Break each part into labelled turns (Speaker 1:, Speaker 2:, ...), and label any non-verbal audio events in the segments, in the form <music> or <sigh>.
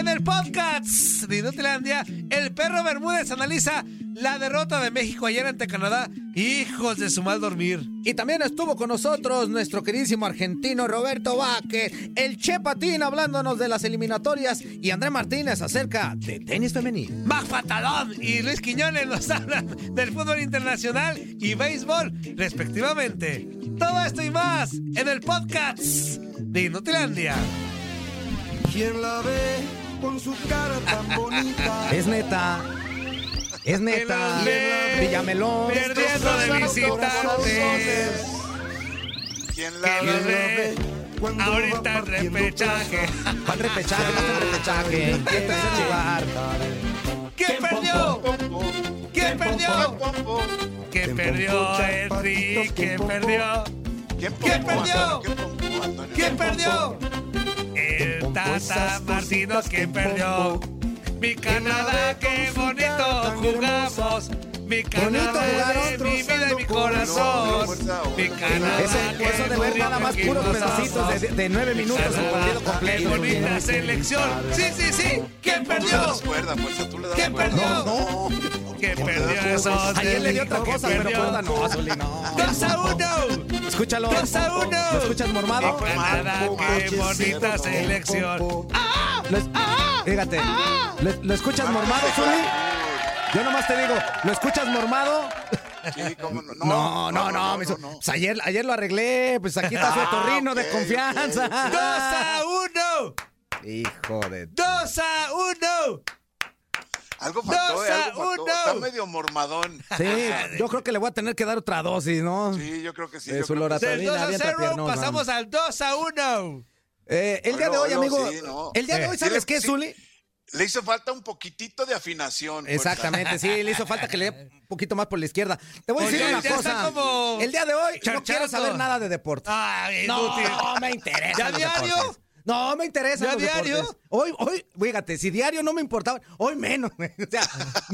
Speaker 1: En el podcast de Inutilandia, el perro Bermúdez analiza la derrota de México ayer ante Canadá. Hijos de su mal dormir.
Speaker 2: Y también estuvo con nosotros nuestro queridísimo argentino Roberto Vázquez, el Che Patín hablándonos de las eliminatorias y André Martínez acerca de tenis femenil.
Speaker 1: Mac Patalón y Luis Quiñones nos hablan del fútbol internacional y béisbol, respectivamente. Todo esto y más en el podcast de Inutilandia.
Speaker 3: ¿Quién la ve con su cara tan bonita? <laughs>
Speaker 2: Es neta. Es neta. Villamelón.
Speaker 1: Perdiendo de visitantes.
Speaker 3: ¿Quién
Speaker 1: lo ve
Speaker 3: cuando
Speaker 1: ahorita
Speaker 3: va
Speaker 1: el repechaje.
Speaker 2: ¿Cuál repechaje? No es repechaje. En tercer lugar.
Speaker 1: ¿Quién perdió? ¿Quién perdió? ¿Quién perdió, Henry? ¿Quién perdió? ¿Quién perdió? ¿Quién perdió? Tata Martino, ¿quién perdió? Mi Canadá, qué bonito jugamos. Mi Canadá de mi vida y mi corazón. Mi Canadá,
Speaker 2: Eso,
Speaker 1: qué
Speaker 2: de ver nada más puros
Speaker 1: que
Speaker 2: pedacitos de, de nueve minutos el partido
Speaker 1: Qué
Speaker 2: completo.
Speaker 1: bonita selección. Sí, sí, sí. ¿Quién perdió? ¿Quién perdió? ¿Quién perdió
Speaker 2: Ayer le dio otra cosa,
Speaker 1: que
Speaker 2: pero cuerda no, no.
Speaker 1: ¡Dos a uno!
Speaker 2: Escúchalo.
Speaker 1: ¡Dos a uno!
Speaker 2: ¿Lo escuchas mormado?
Speaker 1: Qué bonita selección.
Speaker 2: Lo es- Fíjate. ¿Lo, lo escuchas mormado, Zuli? Yo nomás te digo, ¿lo escuchas mormado?
Speaker 4: Sí, cómo no.
Speaker 2: No, no, no. me hizo- Pues ayer, ayer lo arreglé, pues aquí está su
Speaker 4: Ah,
Speaker 2: otorrino de
Speaker 4: ok,
Speaker 2: confianza.
Speaker 1: ¡Dos a uno!
Speaker 2: Hijo de...
Speaker 1: ¡Dos a uno!
Speaker 4: Algo faltó,
Speaker 1: Dos
Speaker 4: eh,
Speaker 1: a
Speaker 4: algo faltó.
Speaker 1: uno.
Speaker 4: Está medio mormadón.
Speaker 2: Sí, <laughs> yo creo que le voy a tener que dar otra dosis, ¿no?
Speaker 4: Sí, yo creo que sí.
Speaker 2: De
Speaker 4: yo
Speaker 2: su
Speaker 4: creo que sí.
Speaker 1: Del
Speaker 2: loratadina,
Speaker 1: 2 a
Speaker 2: avienta
Speaker 1: 0
Speaker 2: piernón,
Speaker 1: pasamos al 2 a 1.
Speaker 2: Eh, el día de hoy, amigo,
Speaker 4: sí, no.
Speaker 2: el día de
Speaker 1: Eh.
Speaker 2: hoy, ¿sabes
Speaker 4: Sí,
Speaker 2: qué,
Speaker 4: sí.
Speaker 2: Zuli?
Speaker 4: Le hizo falta un poquitito de afinación. pues.
Speaker 2: Exactamente, sí, le hizo falta que le dé un poquito más por la izquierda. Te voy a
Speaker 1: Oye,
Speaker 2: decir una
Speaker 1: ya está
Speaker 2: cosa.
Speaker 1: como
Speaker 2: El día de hoy no
Speaker 1: charchando.
Speaker 2: quiero saber nada de deporte.
Speaker 1: Ay,
Speaker 2: No,
Speaker 1: inútil.
Speaker 2: me interesa.
Speaker 1: ¿Ya
Speaker 2: los
Speaker 1: diario?
Speaker 2: deportes. No, me interesa.
Speaker 1: ¿Ya diario?
Speaker 2: deportes. Hoy, hoy, fíjate, si diario no me importaba, hoy menos. güey. <laughs> O sea,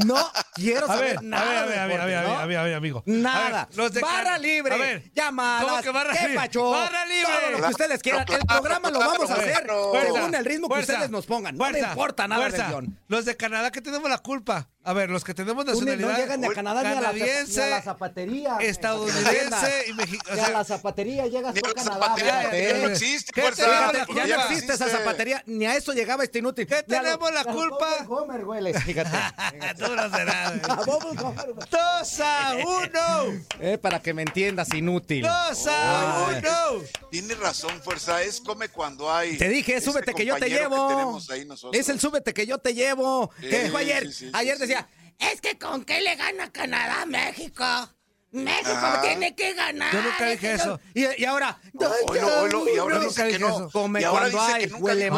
Speaker 2: no quiero
Speaker 1: A
Speaker 2: saber
Speaker 1: ver, a
Speaker 2: nada.
Speaker 1: ver, a
Speaker 2: de
Speaker 1: ver, a ver, a
Speaker 2: deportes,
Speaker 1: ver,
Speaker 2: ¿no?
Speaker 1: a ver, a ver, amigo.
Speaker 2: Nada.
Speaker 1: A ver, los de
Speaker 2: barra libre.
Speaker 1: A ver,
Speaker 2: llamadas.
Speaker 1: ¿Cómo que barra
Speaker 2: ¿Qué
Speaker 1: libre?
Speaker 2: pacho?
Speaker 1: Barra libre.
Speaker 2: Todo lo que ustedes quieran.
Speaker 4: Claro,
Speaker 2: el programa lo vamos a hacer
Speaker 4: claro.
Speaker 2: según el ritmo que
Speaker 1: Fuerza,
Speaker 2: ustedes nos pongan. No me
Speaker 1: fuerza,
Speaker 2: importa nada
Speaker 1: fuerza.
Speaker 2: guion.
Speaker 1: Los de Canadá que tenemos la culpa. A ver, los que tenemos nacionalidad.
Speaker 2: no llegan ni a Canadá ni a la,
Speaker 1: canadiense,
Speaker 2: ni a la zapatería.
Speaker 1: estadounidense y mexicano.
Speaker 2: Ni a la zapatería llegas
Speaker 4: Ni
Speaker 2: a
Speaker 4: la
Speaker 2: Canadá.
Speaker 4: zapatería, no existe,
Speaker 1: ¿Qué
Speaker 4: fuerza.
Speaker 1: tenemos
Speaker 2: Fíjate,
Speaker 1: la
Speaker 2: ya no existe esa zapatería, ni a eso llegaba este inútil.
Speaker 1: ¿Qué
Speaker 2: Ni a lo-
Speaker 1: tenemos la culpa?
Speaker 2: Homer, güey, fíjate.
Speaker 1: Tú no serás. Dos a uno. <laughs>
Speaker 2: Eh, para que me entiendas, inútil.
Speaker 1: Dos a uno.
Speaker 4: Tiene razón, fuerza. Es come cuando hay.
Speaker 2: Te dije,
Speaker 4: este
Speaker 2: súbete que yo te llevo. Es el súbete que yo te llevo. Que dijo ayer.
Speaker 4: sí, sí, sí,
Speaker 2: ayer decía,
Speaker 5: Es que con qué le gana Canadá a México. México
Speaker 4: Ajá.
Speaker 5: tiene que ganar.
Speaker 1: Yo nunca dije eso.
Speaker 2: y, y ahora.
Speaker 4: No, oilo, oilo, y ahora
Speaker 1: Yo
Speaker 4: dice
Speaker 1: nunca
Speaker 4: que
Speaker 1: dije
Speaker 4: no.
Speaker 1: eso.
Speaker 2: Come
Speaker 4: y ahora
Speaker 2: cuando
Speaker 4: dice
Speaker 2: hay,
Speaker 4: que nunca
Speaker 2: huele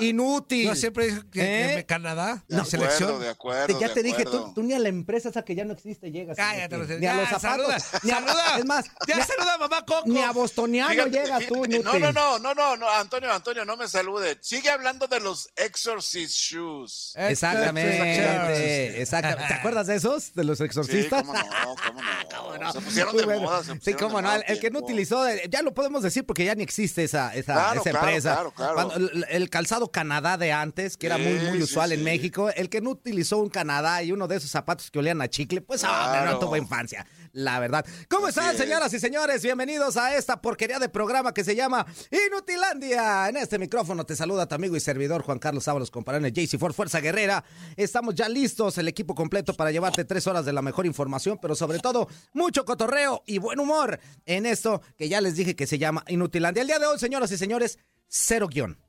Speaker 2: inútil.
Speaker 1: Yo siempre dije que,
Speaker 2: ¿Eh?
Speaker 1: Canadá,
Speaker 4: De
Speaker 1: la
Speaker 4: acuerdo,
Speaker 1: selección.
Speaker 4: de acuerdo.
Speaker 2: ya
Speaker 4: de
Speaker 2: te dije, tú, ni a la empresa esa que ya no existe llegas.
Speaker 1: Cállate,
Speaker 2: ni a los zapatos.
Speaker 1: saluda,
Speaker 2: ni a-
Speaker 1: saluda.
Speaker 2: Es más,
Speaker 1: Ya
Speaker 2: ni a,
Speaker 1: saluda a mamá Coco.
Speaker 2: ni a bostoniano
Speaker 4: Fíjate,
Speaker 2: llegas tú, inútil.
Speaker 4: No, no, no, no, no, no, Antonio, Antonio, no me salude. Sigue hablando de los Exorcist Shoes.
Speaker 2: Exactamente, exactamente. <laughs> ¿Te acuerdas de esos? De los
Speaker 4: Sí,
Speaker 2: exorcistas.
Speaker 4: cómo no, cómo no.
Speaker 2: No?
Speaker 4: Se pusieron de
Speaker 2: bueno.
Speaker 4: moda. se
Speaker 2: Sí,
Speaker 4: pusieron
Speaker 2: cómo
Speaker 4: de
Speaker 2: no.
Speaker 4: moda
Speaker 2: El, el que no utilizó, eh, ya lo podemos decir porque ya ni existe esa, esa,
Speaker 4: Claro,
Speaker 2: esa
Speaker 4: claro,
Speaker 2: empresa.
Speaker 4: claro, claro.
Speaker 2: Cuando el, el calzado Canadá de antes, que era muy,
Speaker 4: Sí,
Speaker 2: muy usual en
Speaker 4: sí.
Speaker 2: México, el que no utilizó un Canadá y uno de esos zapatos que olían a chicle, pues hombre, no tuvo infancia. La verdad. ¿Cómo
Speaker 4: Así
Speaker 2: están,
Speaker 4: es.
Speaker 2: señoras y señores? Bienvenidos a esta porquería de programa que se llama Inutilandia. En este micrófono te saluda tu amigo y servidor Juan Carlos Ábalos, compañero JC Ford Fuerza Guerrera. Estamos ya listos, el equipo completo para llevarte tres horas de la mejor información, pero sobre todo mucho cotorreo y buen humor en esto que ya les dije que se llama Inutilandia. El día de hoy, señoras y señores, cero guion.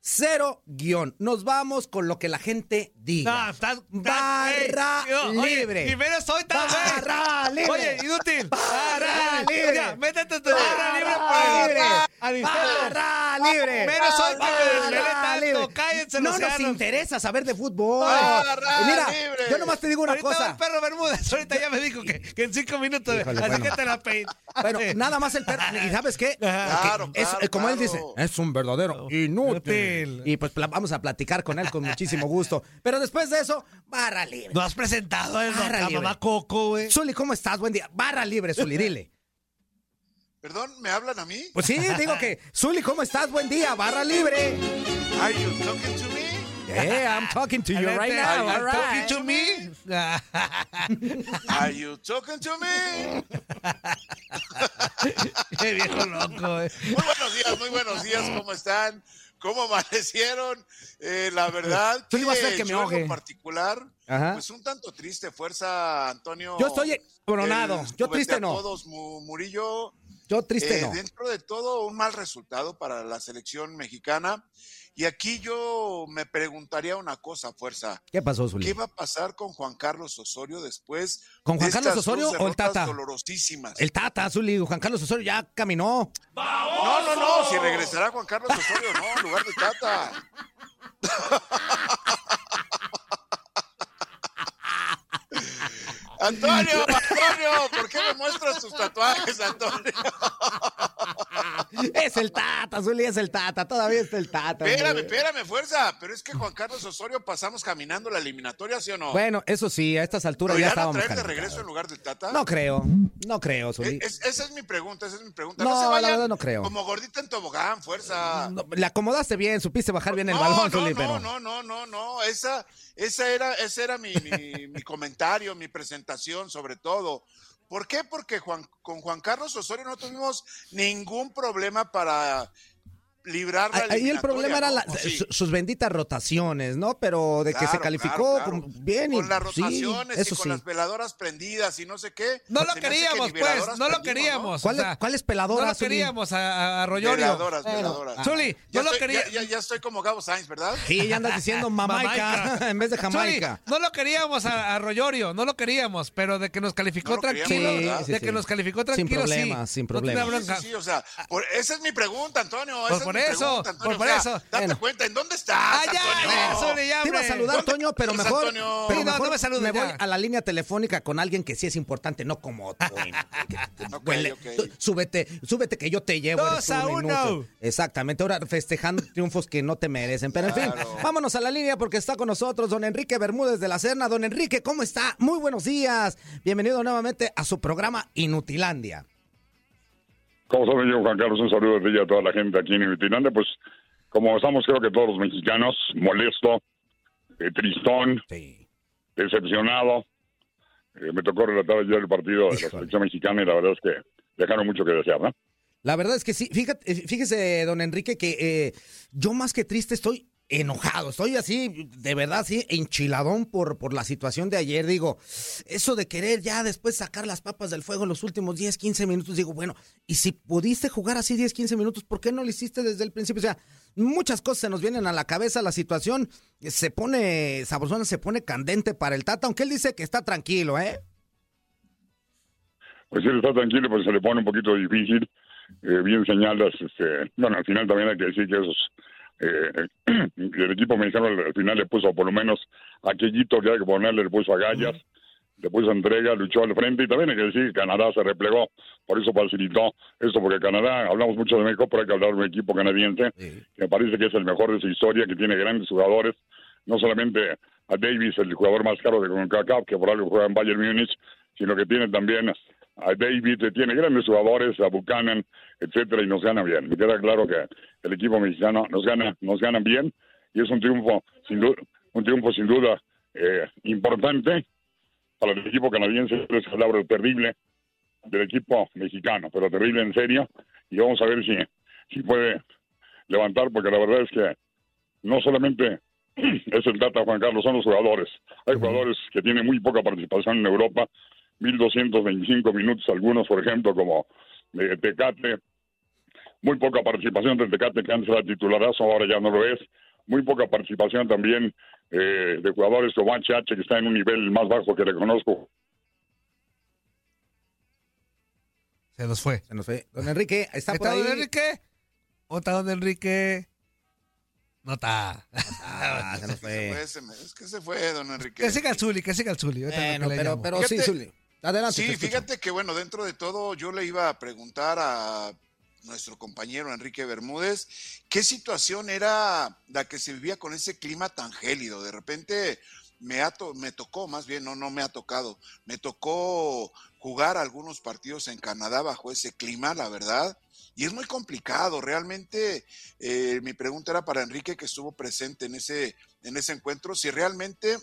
Speaker 2: Cero guion. Nos vamos con lo que la gente diga.
Speaker 1: No, estás.
Speaker 2: Barra
Speaker 1: Ey, yo, oye,
Speaker 2: libre.
Speaker 1: primero soy tan
Speaker 2: Barra libre.
Speaker 1: Oye, inútil.
Speaker 2: Barra libre.
Speaker 1: Ya, métete tu barra libre por
Speaker 2: Barra
Speaker 1: el
Speaker 2: libre. Barra libre.
Speaker 1: Primero soy que me tanto.
Speaker 2: libre.
Speaker 1: Cállense
Speaker 2: No nos interesa saber de fútbol.
Speaker 4: Barra
Speaker 2: Mira,
Speaker 4: libre.
Speaker 2: yo nomás te digo una
Speaker 1: Ahorita va
Speaker 2: cosa.
Speaker 1: el perro Bermúdez. Ahorita ya me dijo que, que en cinco minutos.
Speaker 2: Híjole,
Speaker 1: así
Speaker 2: bueno.
Speaker 1: que te la peino.
Speaker 2: Bueno, nada más el perro. ¿Y sabes qué?
Speaker 4: Claro,
Speaker 2: Es-
Speaker 4: claro,
Speaker 2: eh, como él dice, es un verdadero inútil.
Speaker 1: Inútil.
Speaker 2: Y pues vamos a platicar con él con muchísimo gusto. Pero después de eso, barra libre.
Speaker 1: No has presentado el
Speaker 2: Barra
Speaker 1: a
Speaker 2: libre.
Speaker 1: mamá Coco, güey.
Speaker 2: Zuli, ¿cómo estás? Buen día. Barra libre, Zuli, dile.
Speaker 4: Perdón, ¿me hablan a mí?
Speaker 2: Pues sí, digo que, Zuli, ¿cómo estás? Buen día. Barra libre.
Speaker 4: Are you talking to me?
Speaker 2: Yeah, I'm talking to you right now. <laughs>
Speaker 1: Are you talking to me?
Speaker 4: Are you talking to me?
Speaker 1: Qué viejo loco, eh.
Speaker 4: Muy buenos días, muy buenos días, ¿cómo están? ¿Cómo amanecieron? Eh, la verdad
Speaker 2: Tú le vas a hacer que me
Speaker 4: yo en particular,
Speaker 2: Ajá.
Speaker 4: pues un tanto triste, fuerza, Antonio.
Speaker 2: Yo estoy coronado. Yo triste no.
Speaker 4: Todos, Murillo,
Speaker 2: Yo triste
Speaker 4: Eh,
Speaker 2: no.
Speaker 4: Dentro de todo, un mal resultado para la selección mexicana. Y aquí yo me preguntaría una cosa, Fuerza.
Speaker 2: ¿Qué pasó, Zuli?
Speaker 4: ¿Qué va a pasar con Juan Carlos Osorio después?
Speaker 2: ¿Con Juan
Speaker 4: de
Speaker 2: Carlos
Speaker 4: estas
Speaker 2: Osorio o el
Speaker 4: derrotas
Speaker 2: Tata?
Speaker 4: dolorosísimas.
Speaker 2: El Tata, Zuli, Juan Carlos Osorio ya caminó.
Speaker 4: No, no, no. Si regresará Juan Carlos Osorio, no, en lugar de Tata. <laughs> Antonio, Antonio, ¿por qué me muestras tus tatuajes, Antonio?
Speaker 2: Es el Tata, Zuli, es el Tata. Todavía está el Tata.
Speaker 4: Espérame, espérame, fuerza. Pero es que Juan Carlos Osorio pasamos caminando la eliminatoria, ¿sí o no?
Speaker 2: Bueno, eso sí, a estas alturas
Speaker 4: ¿Lo
Speaker 2: ya
Speaker 4: irán a
Speaker 2: estábamos
Speaker 4: traer de regreso en lugar del Tata?
Speaker 2: No creo, no creo, Zuli.
Speaker 4: es- esa es mi pregunta, esa es mi pregunta.
Speaker 2: No,
Speaker 4: No, se
Speaker 2: la verdad no creo.
Speaker 4: Como gordita en tobogán, fuerza.
Speaker 2: No, le acomodaste bien, supiste bajar bien el
Speaker 4: no,
Speaker 2: balón,
Speaker 4: no,
Speaker 2: Zuli,
Speaker 4: no,
Speaker 2: pero...
Speaker 4: no, no, no, no. Esa, esa era, ese era mi, mi- mi comentario, mi presentación, sobre todo. ¿Por qué? Porque Juan, con Juan Carlos Osorio no tuvimos ningún problema para librar la
Speaker 2: Ahí el problema era
Speaker 4: ¿no?
Speaker 2: la-
Speaker 4: ¿O sí?
Speaker 2: su- sus benditas rotaciones, ¿no? Pero de que se calificó
Speaker 4: claro, claro.
Speaker 2: bien y
Speaker 4: con las
Speaker 2: sí,
Speaker 4: rotaciones
Speaker 2: eso
Speaker 4: y con
Speaker 2: sí.
Speaker 4: las veladoras prendidas y no sé qué.
Speaker 1: No lo
Speaker 4: hace que
Speaker 1: queríamos,
Speaker 4: ni
Speaker 1: pues. No lo queríamos.
Speaker 2: ¿Cuáles-
Speaker 1: o sea,
Speaker 2: cuáles
Speaker 1: No
Speaker 2: peladoras,
Speaker 1: lo
Speaker 2: Zuli?
Speaker 1: queríamos a, a,
Speaker 4: ¿no?
Speaker 1: Royorio.
Speaker 4: Veladoras, veladoras.
Speaker 2: ah.
Speaker 1: Zuli,
Speaker 4: Ya
Speaker 1: no lo
Speaker 4: estoy,
Speaker 1: quería.
Speaker 4: ya, ya- ya estoy como Gabo Sainz, ¿verdad?
Speaker 2: Sí, ya andas diciendo <laughs> Mamaica <laughs> en vez de Jamaica.
Speaker 1: Zuli, no lo queríamos a, a Royorio, no lo queríamos, pero de que nos calificó
Speaker 4: No lo
Speaker 1: tranquilo,
Speaker 4: queríamos.
Speaker 2: Sí,
Speaker 1: de
Speaker 2: sí,
Speaker 1: que
Speaker 2: sí.
Speaker 1: nos calificó
Speaker 2: Sin
Speaker 1: tranquilo,
Speaker 2: problemas,
Speaker 1: sí.
Speaker 2: sin
Speaker 1: No tenía
Speaker 2: problemas.
Speaker 4: Sí, sí, sí, o sea, esa es mi pregunta, Antonio.
Speaker 1: Pues
Speaker 4: esa
Speaker 1: por
Speaker 4: es mi
Speaker 1: eso,
Speaker 4: pregunta, Antonio.
Speaker 1: pues por
Speaker 4: o sea,
Speaker 1: eso.
Speaker 4: Date
Speaker 2: Bueno.
Speaker 4: cuenta, ¿en dónde estás, Antonio?
Speaker 1: ya, Zuli, ya,
Speaker 2: Te iba a saludar,
Speaker 4: ¿Dónde
Speaker 2: Toño, pero mejor,
Speaker 4: Antonio?
Speaker 2: pero
Speaker 1: Sí, no,
Speaker 2: mejor
Speaker 1: no me saludes,
Speaker 2: me voy a la línea telefónica con alguien que sí es importante, no como <laughs> Toño.
Speaker 4: Ok,
Speaker 2: Huele-
Speaker 4: ok.
Speaker 2: tú- Súbete, súbete que yo te llevo.
Speaker 1: Dos a
Speaker 2: un
Speaker 1: uno.
Speaker 2: inútil. Exactamente, ahora festejando <laughs> triunfos que no te merecen. Pero en fin,
Speaker 4: Claro.
Speaker 2: vámonos a la línea porque está con nosotros don Enrique Bermúdez de la Serna. Don Enrique, ¿cómo está? Muy buenos días. Bienvenido nuevamente a su programa Inutilandia.
Speaker 6: ¿Cómo estás, yo, Juan Carlos? Un saludo de a toda la gente aquí en Inutilandia. Pues, como estamos, creo que todos los mexicanos, molesto, eh, tristón,
Speaker 2: Sí.
Speaker 6: decepcionado. Eh, me tocó relatar ayer el partido de la
Speaker 2: Híjole.
Speaker 6: selección mexicana y la verdad es que dejaron mucho que desear, ¿no?
Speaker 2: La verdad es que sí, fíjate, fíjese, don Enrique, que eh, yo más que triste estoy enojado, estoy así, de verdad, sí, enchiladón por, por la situación de ayer. Digo, eso de querer ya después sacar las papas del fuego en los últimos 10, 15 minutos, digo, bueno, y si pudiste jugar así 10, 15 minutos, ¿por qué no lo hiciste desde el principio? O sea, muchas cosas se nos vienen a la cabeza, la situación se pone, sabrosona, se pone candente para el Tata, aunque él dice que está tranquilo, ¿eh?
Speaker 6: Pues sí, está tranquilo, pero se le pone un poquito difícil. Eh, bien señalas, este, bueno, al final también hay que decir que esos, eh, <clears throat> el equipo mexicano al, al final le puso por lo menos aquellito que hay que ponerle, le puso agallas, le puso entrega, luchó al frente y también hay que decir que Canadá se replegó, por eso facilitó esto, porque Canadá, hablamos mucho de México, pero hay que hablar de un equipo canadiense que me parece que es el mejor de su historia, que tiene grandes jugadores, no solamente a Davis, el jugador más caro de CONCACAF, que por algo juega en Bayern Múnich, sino que tiene también a David, tiene grandes jugadores, a Buchanan, etcétera, y nos gana bien. Me queda claro que el equipo mexicano nos gana, nos gana bien, y es un triunfo sin duda, un triunfo sin duda eh, importante, para el equipo canadiense es palabra terrible del equipo mexicano, pero terrible en serio. Y vamos a ver si, si puede levantar, porque la verdad es que no solamente <clears throat> es el Tata Juan Carlos, son los jugadores. Hay jugadores que tienen muy poca participación en Europa, 1.225 minutos algunos, por ejemplo, como eh, Tecate, muy poca participación del Tecate que antes era titularazo, ahora ya no lo es, muy poca participación también eh, de jugadores como HH, que está en un nivel más bajo que le conozco.
Speaker 1: Se nos fue.
Speaker 2: Se nos fue. Don Enrique, ¿está, por
Speaker 1: ¿Está
Speaker 2: ahí?
Speaker 1: don Enrique? ¿O está don Enrique? No está.
Speaker 2: Ah, se nos <laughs>
Speaker 4: Se
Speaker 2: fue.
Speaker 4: fue, se me- es que se fue, don Enrique.
Speaker 1: Que siga el Zuli, que siga el Zuli.
Speaker 2: Bueno, pero, sí, Zuli. Adelante. te
Speaker 4: Sí, fíjate que bueno, dentro de todo yo le iba a preguntar a nuestro compañero Enrique Bermúdez qué situación era la que se vivía con ese clima tan gélido. De repente me, ha to- me tocó, más bien, no, no me ha tocado, me tocó jugar algunos partidos en Canadá bajo ese clima, la verdad. Y es muy complicado, realmente eh, mi pregunta era para Enrique que estuvo presente en ese, en ese encuentro, si realmente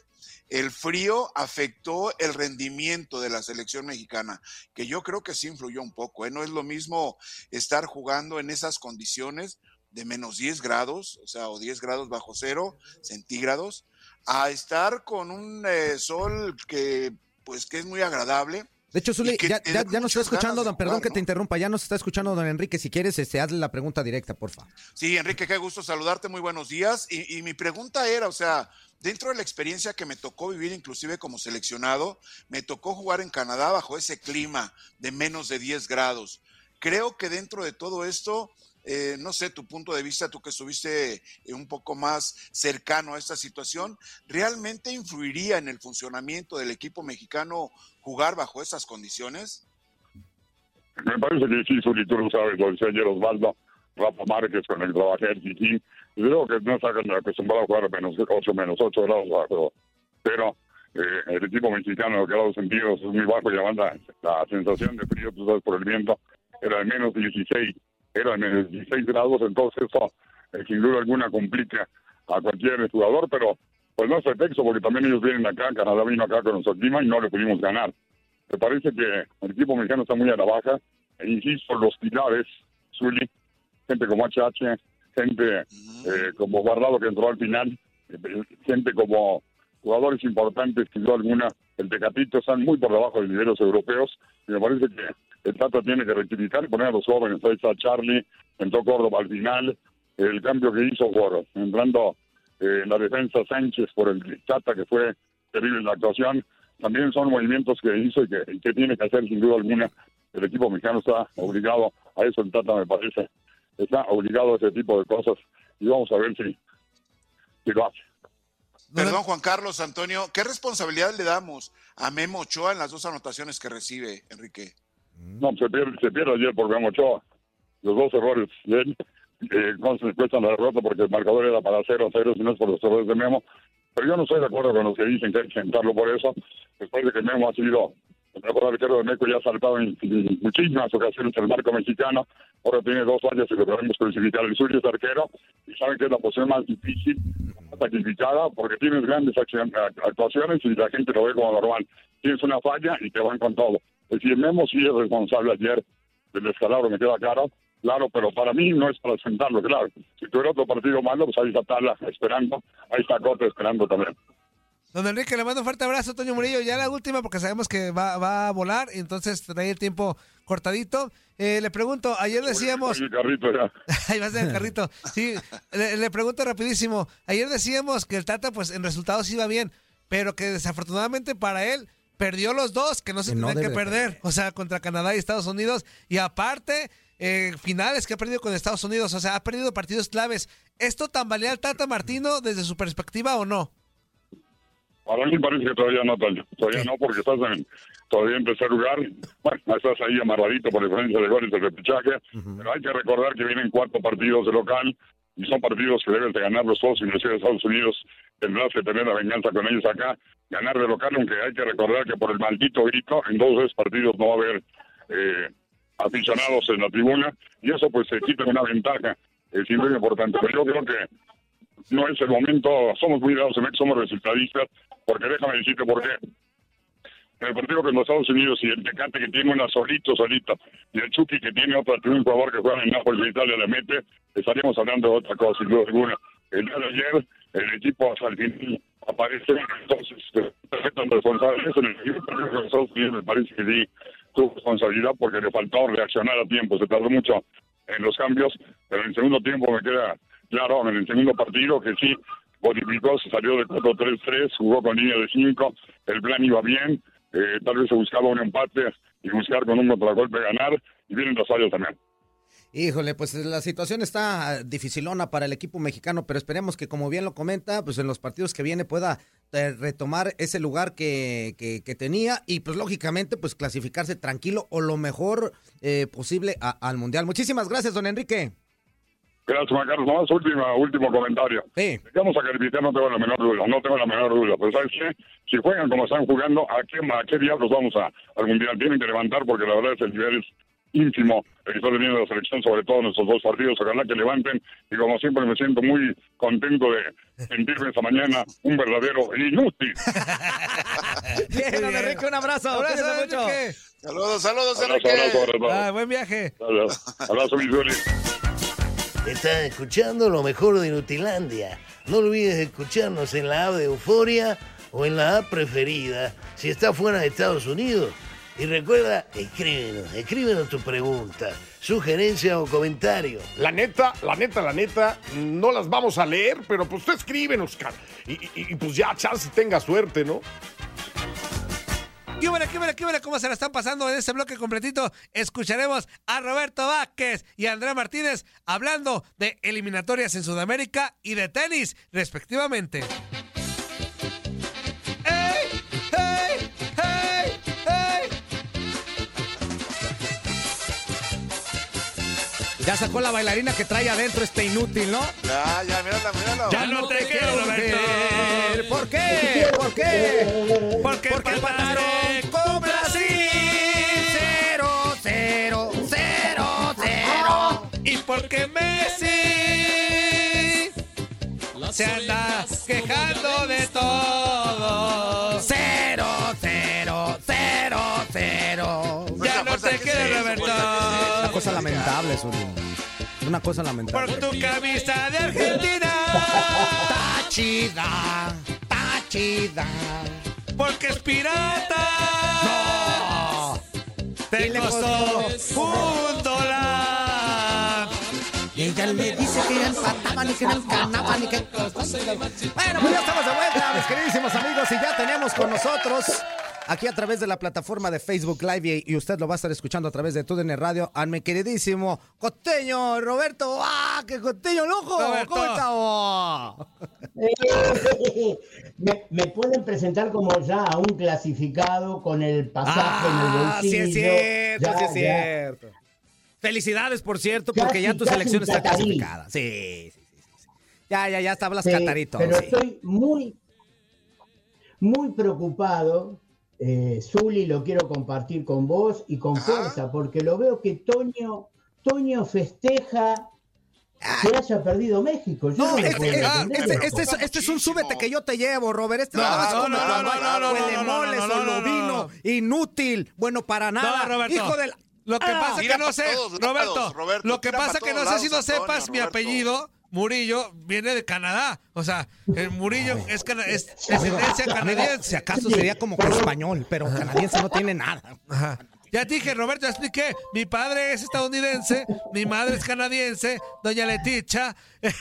Speaker 4: el frío afectó el rendimiento de la selección mexicana, que yo creo que sí influyó un poco. ¿eh? No es lo mismo estar jugando en esas condiciones de menos 10 grados, o sea, o 10 grados bajo cero centígrados, a estar con un eh, sol que, pues, que es muy agradable.
Speaker 2: De hecho, Zuli, ya, ya, nos está escuchando, don, perdón que te interrumpa, ya nos está escuchando don Enrique. Si quieres, este, hazle la pregunta directa, porfa.
Speaker 4: Sí, Enrique, qué gusto saludarte, muy buenos días. Y, y mi pregunta era, o sea, dentro de la experiencia que me tocó vivir inclusive como seleccionado, me tocó jugar en Canadá bajo ese clima de menos de 10 grados. Creo que dentro de todo esto, eh, no sé, tu punto de vista, tú que estuviste eh, un poco más cercano a esta situación, ¿realmente influiría en el funcionamiento del equipo mexicano jugar bajo esas condiciones?
Speaker 6: Me parece que sí, Zuli, lo sabes, lo decía ayer Osvaldo, Rafa Márquez con el que en Tiquín. Creo que no están acostumbrados a jugar a menos 8, menos 8 grados bajo. Pero eh, el equipo mexicano, en los grados sentidos, es muy bajo y la, la sensación de frío, tú sabes, por el viento, era de menos 16. Era de menos 16 grados, entonces eso, eh, sin duda alguna, complica a cualquier jugador, pero pues no es pretexto, porque también ellos vienen acá, Canadá vino acá con nuestro clima y no le pudimos ganar. Me parece que el equipo mexicano está muy a la baja. E insisto, los pilares, Zuli, gente como HH, gente eh, como Guardado que entró al final, eh, gente como jugadores importantes, sin duda alguna, el Tecatito están muy por debajo de niveles europeos. Y me parece que el Tata tiene que rectificar y poner a los jóvenes. Ahí está Charlie, entró Córdoba al final. El cambio que hizo por entrando eh, en la defensa Sánchez por el Tata, que fue terrible la actuación. También son movimientos que hizo y que, y que tiene que hacer sin duda alguna. El equipo mexicano está obligado a eso, el Tata me parece. Está obligado a ese tipo de cosas y vamos a ver si, si lo hace.
Speaker 4: Perdón, Juan Carlos, Antonio, ¿qué responsabilidad le damos a Memo Ochoa en las dos anotaciones que recibe, Enrique?
Speaker 6: No, se pierde, se pierde ayer por Memo Ochoa. Los dos errores de él, eh, se cuestan la derrota porque el marcador era para 0 a 0, si no es por los errores de Memo. Pero yo no estoy de acuerdo con los que dicen que hay que sentarlo por eso. Después de que Memo ha sido el mejor arquero de México, ya ha saltado en, muchísimas ocasiones el marco mexicano. Ahora tiene dos fallas y lo podemos clasificar. El suyo es arquero y saben que es la posición más difícil, más sacrificada, porque tienes grandes actuaciones y la gente lo ve como normal. Tienes una falla y te van con todo. Es decir, Memo sí es responsable ayer del descalabro, me queda claro. Claro, pero para mí no es para sentarlo, claro. Si tuviera otro partido malo, pues ahí está Tala esperando, ahí está Cota esperando también.
Speaker 1: Don Enrique, le mando un fuerte abrazo, Toño Murillo. Ya la última, porque sabemos que va, va a volar, y entonces trae el tiempo cortadito. Eh, le pregunto, ayer decíamos...
Speaker 6: El carrito ya. <laughs>
Speaker 1: Ahí vas en el carrito. Sí, le, le pregunto rapidísimo. Ayer decíamos que el Tata, pues en resultados iba bien, pero que desafortunadamente para él perdió los dos que no se
Speaker 2: Que no
Speaker 1: que perder. O sea, contra Canadá y Estados Unidos. Y aparte, eh, finales que ha perdido con Estados Unidos. O sea, ha perdido partidos claves. ¿Esto tambalea al Tata Martino desde su perspectiva o no?
Speaker 6: Para mí parece que todavía no, Toño. Todavía no, porque estás en, todavía en tercer lugar. Bueno, estás ahí amarradito por diferencia de goles del repechaje. Pero hay que recordar que vienen cuatro partidos de local y son partidos que debes de ganar los dos. Inclusive de Estados Unidos tendrás que tener la venganza con ellos acá. Ganar de local, aunque hay que recordar que por el maldito grito, en dos esos partidos no va a haber eh, aficionados en la tribuna. Y eso pues se quita una ventaja. Es muy importante. Pero yo creo que no es el momento, somos muy dados somos resultadistas, porque déjame decirte por qué. el partido con los Estados Unidos y el Tecate que tiene una solito, solito, y el Chucky que tiene tiene un jugador que juega en Nápoles de Italia, le mete, estaríamos hablando de otra cosa, sin duda alguna. El día de ayer, el equipo hasta el final aparece, entonces, perfectan responsables en el equipo de Estados Unidos, me parece que sí tuvo responsabilidad porque le faltó reaccionar a tiempo, se tardó mucho en los cambios, pero en el segundo tiempo me queda claro, en el segundo partido, que sí, modificó, se salió de 4-3-3, jugó con línea de 5, el plan iba bien, eh, tal vez se buscaba un empate y buscar con un contragolpe ganar, y vienen los fallos también.
Speaker 2: Híjole, pues la situación está dificilona para el equipo mexicano, pero esperemos que, como bien lo comenta, pues en los partidos que viene pueda eh, retomar ese lugar que, que, que tenía y, pues lógicamente, pues clasificarse tranquilo o lo mejor eh, posible a- al Mundial. Muchísimas gracias, don Enrique.
Speaker 6: Gracias, Juan Carlos. Nomás última, último comentario.
Speaker 2: Sí.
Speaker 6: Vamos a calificar, no tengo la menor duda, no tengo la menor duda. Pero ¿sabes qué? Si juegan como están jugando, ¿a qué, a qué diablos vamos a, al Mundial? Tienen que levantar porque la verdad es que el nivel es ínfimo el que está teniendo la selección, sobre todo en estos dos partidos. Ojalá que levanten. Y como siempre me siento muy contento de sentirme esta mañana un verdadero inútil. <laughs>
Speaker 2: Bien, Enrique, un abrazo.
Speaker 1: Abrazo,
Speaker 2: mucho.
Speaker 4: Saludos, saludos,
Speaker 6: Abrazo,
Speaker 4: Enrique.
Speaker 6: abrazo, abrazo.
Speaker 1: Ah, buen viaje.
Speaker 6: Abrazo, abrazo, mi Zuli.
Speaker 7: Estás escuchando lo mejor de Nutilandia. No olvides escucharnos en la app de Euforia o en la app preferida si estás fuera de Estados Unidos. Y recuerda, escríbenos, escríbenos tu pregunta, sugerencia o comentario.
Speaker 8: La neta, la neta, la neta, no las vamos a leer, pero pues tú escríbenos, cara. Y, y- y, pues ya, chance tenga suerte, ¿no?
Speaker 1: ¿Qué huele, qué huele, qué huele? ¿Cómo se la están pasando en este bloque completito? Escucharemos a Roberto Vázquez y a Andrea Martínez hablando de eliminatorias en Sudamérica y de tenis, respectivamente.
Speaker 2: Ya sacó la bailarina que trae adentro este inútil, ¿no?
Speaker 4: Ya, ya, mírala, mírala.
Speaker 1: Ya no te quiero, Roberto.
Speaker 2: ¿Por qué? ¿Por qué?
Speaker 1: Porque,
Speaker 2: Porque
Speaker 1: empataron
Speaker 2: con Brasil. Cero, cero, cero, cero.
Speaker 1: Y porque Messi se anda quejando de todo.
Speaker 2: Cero, cero, cero, cero.
Speaker 1: Te
Speaker 4: fuerza,
Speaker 2: Una cosa lamentable, Zuli. Una cosa
Speaker 1: Por
Speaker 2: lamentable.
Speaker 1: tu camisa de Argentina.
Speaker 2: Está chida, está chida.
Speaker 1: Porque es pirata.
Speaker 2: No.
Speaker 1: Te costó un dólar.
Speaker 2: Y ella le dice que empataban y que no ganaban y que... Bueno, pues ya estamos de vuelta, mis queridísimos amigos, y ya tenemos con nosotros aquí a través de la plataforma de Facebook Live y, y usted lo va a estar escuchando a través de TUDN Radio a mi queridísimo costeño Roberto. ¡Ah, qué costeño loco!
Speaker 1: Roberto.
Speaker 2: ¿Cómo estamos? <laughs>
Speaker 9: me, me pueden presentar como ya a un clasificado con el pasaje
Speaker 2: Ah,
Speaker 9: en
Speaker 2: sí
Speaker 9: el
Speaker 2: es
Speaker 9: bolsillo.
Speaker 2: cierto,
Speaker 9: Ya,
Speaker 2: sí es
Speaker 9: ya.
Speaker 2: cierto. Felicidades, por cierto, porque ya tu selección está
Speaker 9: catarí.
Speaker 2: clasificada. Sí, sí, sí, sí, sí. Ya, ya, ya estabas
Speaker 9: Sí,
Speaker 2: catarito.
Speaker 9: pero
Speaker 2: sí.
Speaker 9: estoy muy, muy preocupado. Eh, Zuli, lo quiero compartir con vos y con
Speaker 4: Ajá.
Speaker 9: fuerza, porque lo veo que Toño, Toño festeja que haya perdido México. Yo
Speaker 2: No,
Speaker 9: no
Speaker 2: este,
Speaker 9: puedo
Speaker 2: este- este- este es, este es un súbete que yo te llevo, Robert. Este
Speaker 1: No,
Speaker 2: no, es
Speaker 1: no,
Speaker 2: como
Speaker 1: no, no, no, no,
Speaker 2: huele
Speaker 1: no, no,
Speaker 2: mole,
Speaker 1: no, no,
Speaker 2: solo
Speaker 1: no, no,
Speaker 2: vino,
Speaker 1: no.
Speaker 2: inútil, bueno para nada.
Speaker 1: No, Roberto.
Speaker 2: Hijo del...
Speaker 1: Lo que
Speaker 2: Ah.
Speaker 1: pasa que no sé,
Speaker 4: todos
Speaker 1: Roberto,
Speaker 4: lados, Roberto,
Speaker 1: lo que pasa no sé si no
Speaker 4: Antonio,
Speaker 1: sepas mi
Speaker 4: Roberto.
Speaker 1: apellido, Murillo, viene de Canadá. O sea, el Murillo es, cana- es descendencia canadiense.
Speaker 2: si acaso sería como que español, pero canadiense no tiene nada.
Speaker 1: Ajá. Ya te dije, Roberto, ya expliqué. Mi padre es estadounidense, mi madre es canadiense, doña Leticia. <laughs>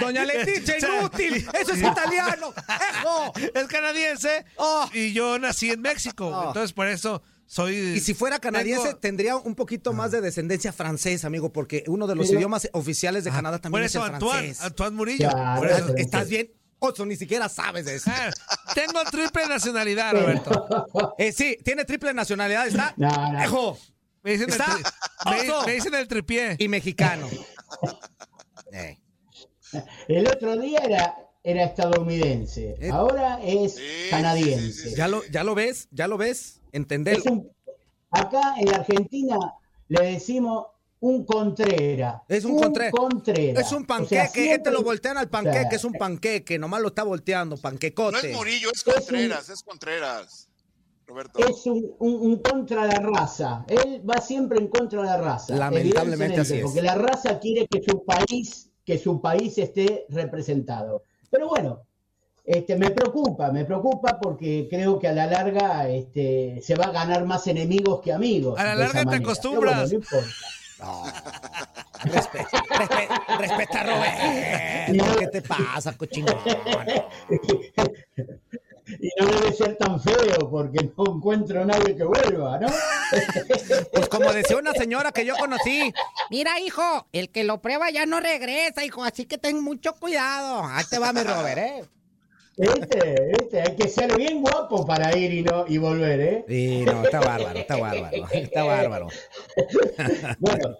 Speaker 2: Doña Leticia, <laughs> inútil, eso es <laughs> italiano. ¡Ejo!
Speaker 1: Es canadiense
Speaker 2: Oh.
Speaker 1: y yo nací en México.
Speaker 2: Oh.
Speaker 1: Entonces, por eso soy.
Speaker 2: Y si fuera canadiense,
Speaker 1: tengo-
Speaker 2: tendría un poquito más de descendencia francesa, amigo, porque uno de los idiomas oficiales de Canadá
Speaker 1: Por
Speaker 2: también
Speaker 1: eso,
Speaker 2: es el
Speaker 1: Antoine,
Speaker 2: francés.
Speaker 1: Antoine Murillo.
Speaker 9: Claro.
Speaker 1: Por eso-
Speaker 2: ¿Estás bien? Oso, ni siquiera sabes de eso.
Speaker 1: Ah, tengo triple nacionalidad, Roberto.
Speaker 2: Eh, sí, tiene triple nacionalidad, ¿está? <laughs>
Speaker 9: No, no.
Speaker 2: ¡Ejo!
Speaker 1: Me dicen, el,
Speaker 2: Está
Speaker 1: me-
Speaker 2: oso.
Speaker 1: me dicen el tripié.
Speaker 2: Y mexicano. <laughs> Eh.
Speaker 9: El otro día era, era estadounidense,
Speaker 2: Eh.
Speaker 9: ahora es
Speaker 4: sí,
Speaker 9: canadiense.
Speaker 4: sí, sí,
Speaker 2: ¿Ya lo, ¿Ya lo ves? ¿Ya lo ves? Entender.
Speaker 9: Es un- acá en Argentina le decimos un contrera.
Speaker 2: Es un contre-
Speaker 9: contrera.
Speaker 2: Es un
Speaker 9: O
Speaker 2: panqueque,
Speaker 9: sea,
Speaker 2: este lo voltean al panqueque,
Speaker 9: o sea,
Speaker 2: es un panqueque, nomás lo está volteando,
Speaker 4: No
Speaker 2: panquecote.
Speaker 4: es Murillo, es
Speaker 9: un-
Speaker 4: Contreras, es Contreras. Roberto.
Speaker 9: es un, un- un contra la raza. Él va siempre en contra de la raza.
Speaker 2: Lamentablemente así es.
Speaker 9: Porque la raza quiere que su país, que su país esté representado. Pero bueno, este, me preocupa, me preocupa porque creo que a la larga este, se va a ganar más enemigos que amigos.
Speaker 1: A la larga te
Speaker 9: manera.
Speaker 1: acostumbras.
Speaker 9: Bueno, no importa.
Speaker 2: Respeta a Roberto. ¿Qué te pasa, cochino?
Speaker 9: Y no debe ser tan feo porque no encuentro a nadie que vuelva, ¿no?
Speaker 2: Pues como decía una señora que yo conocí,
Speaker 10: Mira, hijo, el que lo prueba ya no regresa, hijo, así que ten mucho cuidado. Ahí te va mi Robert, ¿eh?
Speaker 9: Este, este, hay que ser bien guapo para ir y no y volver, ¿eh?
Speaker 2: Sí, no, está bárbaro, está bárbaro, está bárbaro. <laughs>
Speaker 9: Bueno,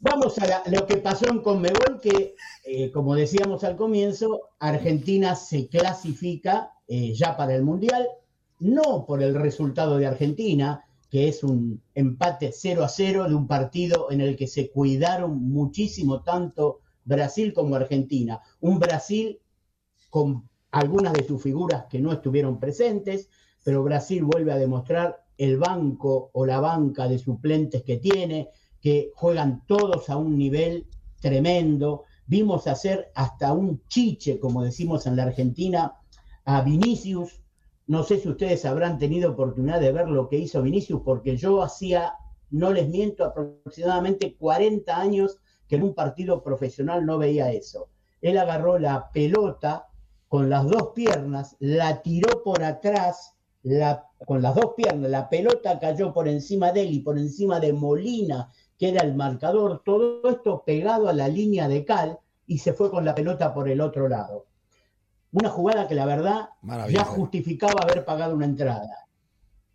Speaker 9: vamos a la- lo que pasó en Conmebol, que eh, como decíamos al comienzo, Argentina se clasifica eh, ya para el Mundial, no por el resultado de Argentina, que es un empate 0 a 0 de un partido en el que se cuidaron muchísimo tanto Brasil como Argentina. Un Brasil con algunas de sus figuras que no estuvieron presentes, pero Brasil vuelve a demostrar el banco o la banca de suplentes que tiene, que juegan todos a un nivel tremendo. Vimos hacer hasta un chiche, como decimos en la Argentina, a Vinicius. No sé si ustedes habrán tenido oportunidad de ver lo que hizo Vinicius, porque yo hacía, no les miento, aproximadamente 40 años que en un partido profesional no veía eso. Él agarró la pelota con las dos piernas, la tiró por atrás, la, con las dos piernas, la pelota cayó por encima de él y por encima de Molina, que era el marcador, todo esto pegado a la línea de cal y se fue con la pelota por el otro lado. Una jugada que la verdad ya justificaba haber pagado una entrada.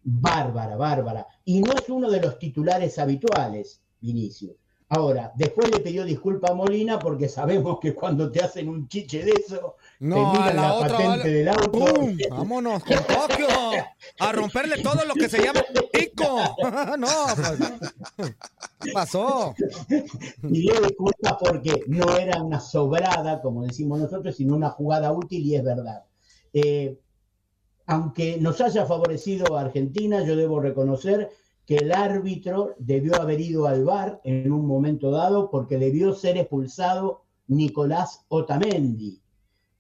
Speaker 9: Bárbara, bárbara. Y no es uno de los titulares habituales, Vinicius. Ahora, después le pidió disculpa a Molina porque sabemos que cuando te hacen un chiche de eso,
Speaker 2: No,
Speaker 9: te miran
Speaker 2: la
Speaker 9: la,
Speaker 2: otra
Speaker 9: patente
Speaker 2: vale.
Speaker 9: del auto.
Speaker 2: ¡Pum! Vámonos con Tokio. A romperle todo lo que se llama ICO. <laughs> No, pues. ¿Qué pasó?
Speaker 9: Pidió disculpas porque no era una sobrada, como decimos nosotros, sino una jugada útil y es verdad. Eh, aunque nos haya favorecido a Argentina, yo debo reconocer que el árbitro debió haber ido al VAR en un momento dado porque debió ser expulsado Nicolás Otamendi,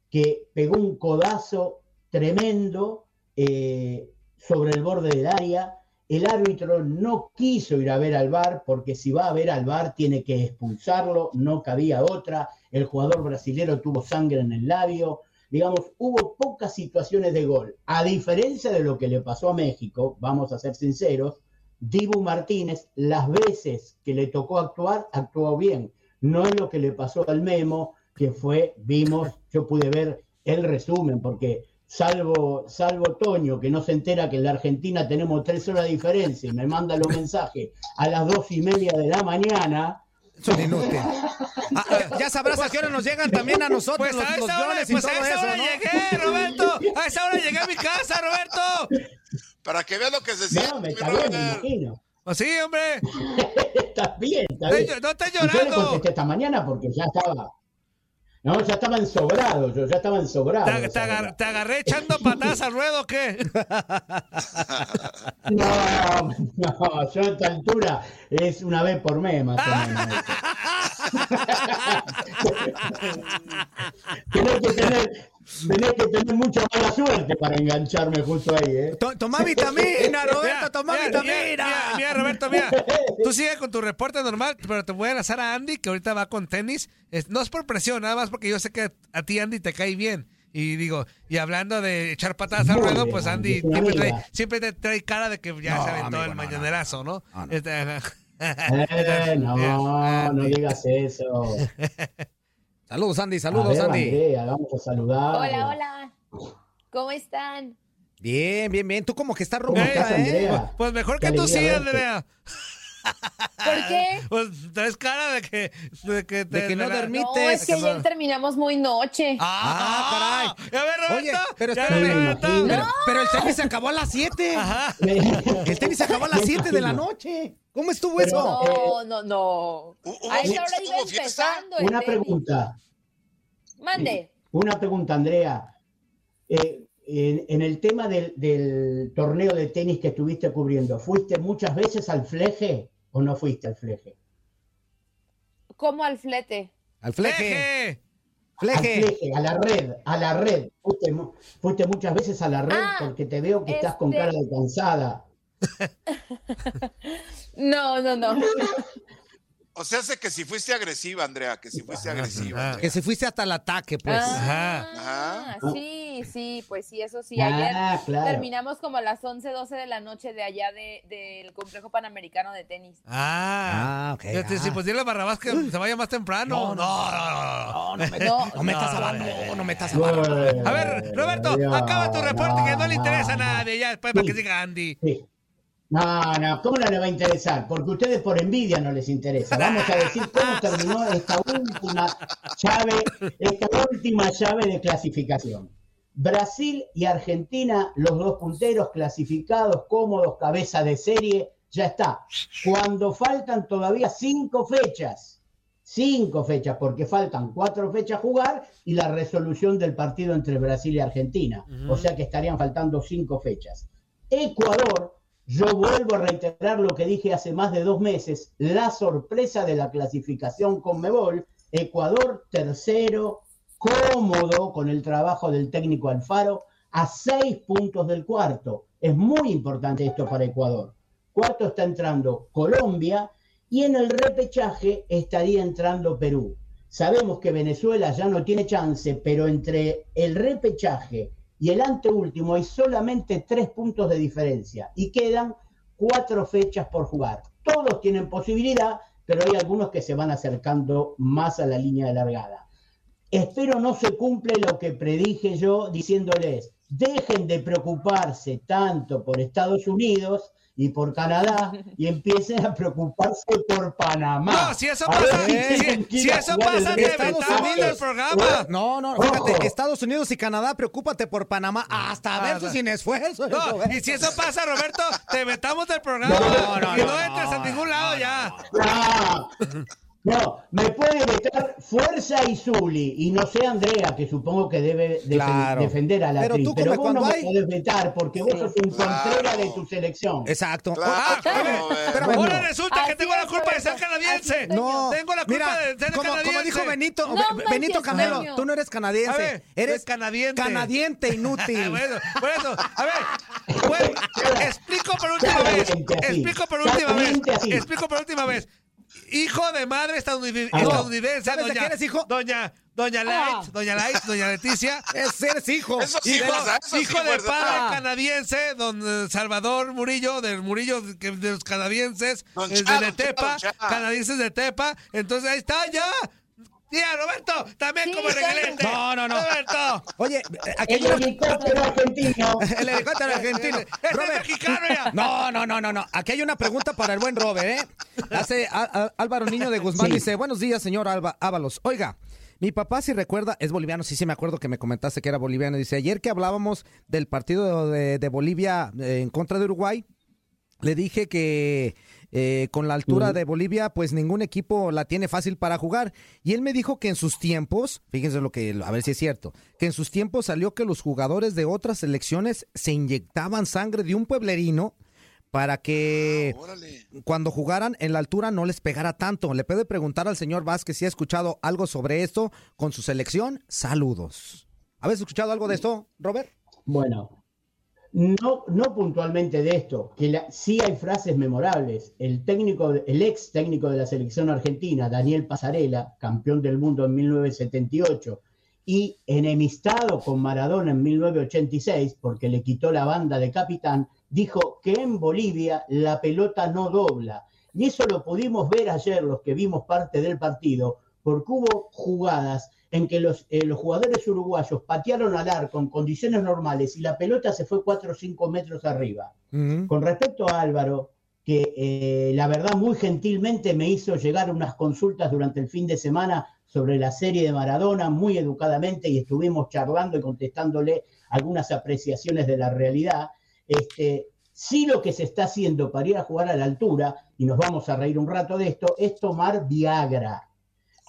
Speaker 9: que pegó un codazo tremendo eh, sobre el borde del área. El árbitro no quiso ir a ver al VAR porque si va a ver al VAR tiene que expulsarlo, no cabía otra. El jugador brasilero tuvo sangre en el labio. Digamos, hubo pocas situaciones de gol. A diferencia de lo que le pasó a México, vamos a ser sinceros, Dibu Martínez, las veces que le tocó actuar, actuó bien. No es lo que le pasó al Memo, que fue, vimos, yo pude ver el resumen, porque salvo, salvo Toño, que no se entera que en la Argentina tenemos tres horas de diferencia y me manda los mensajes a las dos y media de la mañana.
Speaker 2: Es un inútil. Ah, ah, ya sabrás a qué hora nos llegan también a nosotros
Speaker 1: Pues
Speaker 2: los,
Speaker 1: a
Speaker 2: los
Speaker 1: esa hora, pues a esa
Speaker 2: eso,
Speaker 1: hora
Speaker 2: ¿no?
Speaker 1: llegué, Roberto. A esa hora llegué a mi casa, Roberto.
Speaker 4: Para que veas lo que se siente,
Speaker 9: No, está bien, me imagino.
Speaker 1: Pues sí, hombre. <laughs>
Speaker 9: Está bien, está
Speaker 1: No,
Speaker 9: bien.
Speaker 1: no estás
Speaker 9: Y Yo le
Speaker 1: llorando.
Speaker 9: contesté esta mañana porque ya estaba. No, ya estaba ensobrado, yo ya estaba ensobrado.
Speaker 1: ¿Te, te
Speaker 9: esa
Speaker 1: agar-
Speaker 9: hora.
Speaker 1: te agarré echando patadas al ruedo o qué? <laughs>
Speaker 9: No, no, yo a esta altura es una vez por mes más o menos. <laughs> tenés, que tener, tenés que tener mucha mala suerte para engancharme justo ahí, ¿eh?
Speaker 2: To- Toma vitamina, <laughs> Roberto,
Speaker 1: mira,
Speaker 2: vitamina.
Speaker 1: Mira, mira, Roberto, mira. <laughs> Tú sigue con tu reporte normal, pero te voy a lanzar a Andy, que ahorita va con tenis. Es- no es por presión, nada más porque yo sé que a ti, Andy, te cae bien. Y digo, y hablando de echar patadas al ruedo, pues
Speaker 9: Andy,
Speaker 1: siempre trae, siempre te trae cara de que ya
Speaker 2: No,
Speaker 1: se aventó
Speaker 2: amigo,
Speaker 1: el
Speaker 2: no, no,
Speaker 1: mañanerazo, ¿no?
Speaker 2: no, no.
Speaker 1: Este, <laughs>
Speaker 9: Eh, no, no digas eso.
Speaker 2: Saludos, Andy, saludos,
Speaker 9: ver,
Speaker 2: Andy.
Speaker 9: Andrea, vamos a saludar.
Speaker 11: Hola, hola. ¿Cómo están?
Speaker 2: Bien, bien, bien. Tú como que estás
Speaker 9: ¿Cómo
Speaker 2: robusta,
Speaker 9: estás,
Speaker 2: ¿eh?
Speaker 1: Pues mejor que tú sí,
Speaker 9: verte.
Speaker 1: Andrea.
Speaker 11: ¿Por qué? <laughs>
Speaker 1: Pues traes cara de que, de que, te-
Speaker 2: De que no dormí.
Speaker 11: No, es que ayer terminamos muy noche.
Speaker 1: Ah,
Speaker 2: caray.
Speaker 1: A ver, Roberto.
Speaker 2: Oye, pero.
Speaker 9: Sí,
Speaker 2: Pero, pero el tenis se acabó a las 7.
Speaker 1: Ajá. <laughs>
Speaker 2: El tenis se acabó a las 7 de la noche. ¿Cómo estuvo
Speaker 9: Pero-
Speaker 2: eso?
Speaker 11: No, no, no.
Speaker 4: ¿Hubo
Speaker 11: A esa hora iba empezando
Speaker 9: Una pregunta,
Speaker 11: Mande.
Speaker 9: una pregunta, Andrea. Eh, en, en el tema del, del torneo de tenis que estuviste cubriendo, ¿fuiste muchas veces al fleje o no fuiste al fleje?
Speaker 11: Como al flete.
Speaker 2: Al fleje.
Speaker 9: Al fleje, a la red, a la red. Fuiste, fuiste muchas veces a la red
Speaker 11: Ah,
Speaker 9: porque te veo que estás con
Speaker 11: este-
Speaker 9: cara de cansada. <laughs>
Speaker 11: No, no, no.
Speaker 4: O sea, sé que si fuiste agresiva, Andrea, que si fuiste agresiva. Andrea.
Speaker 2: Que se fuiste hasta el ataque, pues.
Speaker 11: Ah, sí, sí, pues sí, eso sí.
Speaker 2: Ah,
Speaker 11: Ayer
Speaker 2: claro.
Speaker 11: terminamos como a las 11, 12 de la noche de allá de, del complejo panamericano de tenis.
Speaker 1: Ah,
Speaker 2: ok.
Speaker 1: Yo te- Si pues dile a Barrabás que se vaya más temprano. No, no, no. No,
Speaker 2: no,
Speaker 11: no,
Speaker 2: no metas a Barro, no a
Speaker 9: No,
Speaker 2: Barro.
Speaker 1: A ver, Roberto, acaba tu reporte que no le interesa a
Speaker 9: no,
Speaker 1: nadie. Ya después para que siga Andy.
Speaker 9: Sí. No, no, ¿cómo no le va a interesar? Porque ustedes por envidia no les interesa. Vamos a decir cómo <laughs> terminó esta última llave, esta última llave de clasificación. Brasil y Argentina, los dos punteros clasificados, cómodos, cabeza de serie, ya está. Cuando faltan todavía cinco fechas, cinco fechas, porque faltan cuatro fechas a jugar y la resolución del partido entre Brasil y Argentina. O sea que estarían faltando cinco fechas. Ecuador, yo vuelvo a reiterar lo que dije hace más de dos meses, la sorpresa de la clasificación con Mebol, Ecuador tercero, cómodo con el trabajo del técnico Alfaro, a seis puntos del cuarto. Es muy importante esto para Ecuador. Cuarto está entrando Colombia y en el repechaje estaría entrando Perú. Sabemos que Venezuela ya no tiene chance, pero entre el repechaje y el anteúltimo hay solamente tres puntos de diferencia y quedan cuatro fechas por jugar. Todos tienen posibilidad, pero hay algunos que se van acercando más a la línea de largada. Espero no se cumple lo que predije yo diciéndoles, dejen de preocuparse tanto por Estados Unidos y por Canadá <laughs> y empiecen a preocuparse por Panamá.
Speaker 1: No, si eso
Speaker 9: A ver
Speaker 1: pasa,
Speaker 9: si
Speaker 1: eso
Speaker 9: el
Speaker 1: pasa, te
Speaker 9: fechas.
Speaker 1: del programa.
Speaker 2: No, no,
Speaker 9: Ojo.
Speaker 2: fíjate, Estados Unidos y Canadá, preocúpate por Panamá, hasta
Speaker 1: Ah, no.
Speaker 2: sin esfuerzo.
Speaker 1: No, y si eso pasa, Roberto, te vetamos del <laughs> programa.
Speaker 9: No, no,
Speaker 1: y no,
Speaker 9: no,
Speaker 1: entres a ningún lado ya.
Speaker 9: No, me puede vetar Fuerza y Zuli, y no sé Andrea, que supongo que debe
Speaker 2: Claro.
Speaker 9: defender a la
Speaker 2: Pero
Speaker 9: actriz,
Speaker 2: tú
Speaker 9: pero
Speaker 2: como
Speaker 9: vos no
Speaker 2: cuando
Speaker 9: me
Speaker 2: hay-
Speaker 9: podés vetar porque vos sos un
Speaker 4: Claro.
Speaker 9: contrera de tu selección.
Speaker 2: Exacto.
Speaker 1: Ah,
Speaker 4: Claro,
Speaker 2: Pero
Speaker 4: güey.
Speaker 1: Ahora
Speaker 2: bueno.
Speaker 1: resulta que tengo la culpa de ser canadiense.
Speaker 2: No,
Speaker 1: Tengo la culpa
Speaker 2: mira,
Speaker 1: de ser
Speaker 2: como,
Speaker 1: canadiense.
Speaker 2: como dijo Benito,
Speaker 11: No
Speaker 2: Benito Camelo,
Speaker 11: Toño.
Speaker 2: tú no eres canadiense,
Speaker 1: ver,
Speaker 2: eres
Speaker 1: es canadiente.
Speaker 2: canadiente <laughs> inútil.
Speaker 1: bueno, por eso, a ver, <laughs> explico por última vez, explico por última vez, explico por última vez. Hijo de madre
Speaker 9: Ah, no.
Speaker 1: estadounidense,
Speaker 2: ¿Sabes de
Speaker 1: doña,
Speaker 2: quién eres hijo?
Speaker 1: doña, doña Light, doña Light, doña Leticia. <laughs>
Speaker 2: Es, eres hijo.
Speaker 4: Eso sí,
Speaker 1: Hijo, de
Speaker 4: ¿verdad?
Speaker 1: padre canadiense, don Salvador Murillo, del Murillo que- de los canadienses,
Speaker 4: Don Cha,
Speaker 1: de
Speaker 4: don
Speaker 1: Tepa, canadienses de Tepa. Entonces ahí está, ya. Tía, Roberto, también
Speaker 11: Sí,
Speaker 1: como regalete.
Speaker 2: No, no, no.
Speaker 1: Roberto.
Speaker 2: Oye, aquí hay
Speaker 9: El
Speaker 2: una...
Speaker 9: helicóptero argentino.
Speaker 2: El helicóptero argentino. <laughs>
Speaker 1: Es
Speaker 2: Robert.
Speaker 1: mexicano ya.
Speaker 2: No, no, no, no, no. Aquí hay una pregunta para el buen Robert, ¿eh? Hace a- a- Álvaro Niño de Guzmán
Speaker 9: Sí.
Speaker 2: dice, buenos días, señor Alba Ábalos. Oiga, mi papá, si recuerda, es boliviano, sí, sí me acuerdo que me comentaste que era boliviano. Dice, ayer que hablábamos del partido de, de Bolivia eh, en contra de Uruguay, le dije que eh, con la altura de Bolivia, pues ningún equipo la tiene fácil para jugar. Y él me dijo que en sus tiempos, fíjense lo que, a ver si es cierto, que en sus tiempos salió que los jugadores de otras selecciones se inyectaban sangre de un pueblerino para que
Speaker 4: Órale.
Speaker 2: cuando jugaran en la altura no les pegara tanto. Le puede preguntar al señor Vázquez si ha escuchado algo sobre esto con su selección. Saludos. ¿Habéis escuchado algo de esto, Robert?
Speaker 9: Bueno, no, no puntualmente de esto, que sí hay frases memorables. El técnico, el ex técnico de la selección argentina, Daniel Pasarela, campeón del mundo en 1978, y enemistado con Maradona en 1986, porque le quitó la banda de capitán, dijo que en Bolivia la pelota no dobla. Y eso lo pudimos ver ayer, los que vimos parte del partido, porque hubo jugadas en que los, eh, los jugadores uruguayos patearon al arco en condiciones normales y la pelota se fue 4 o 5 metros arriba. Con respecto a Álvaro, que eh, la verdad muy gentilmente me hizo llegar unas consultas durante el fin de semana sobre la serie de Maradona, muy educadamente, y estuvimos charlando y contestándole algunas apreciaciones de la realidad. Este, sí lo que se está haciendo para ir a jugar a la altura, y nos vamos a reír un rato de esto, es tomar Viagra.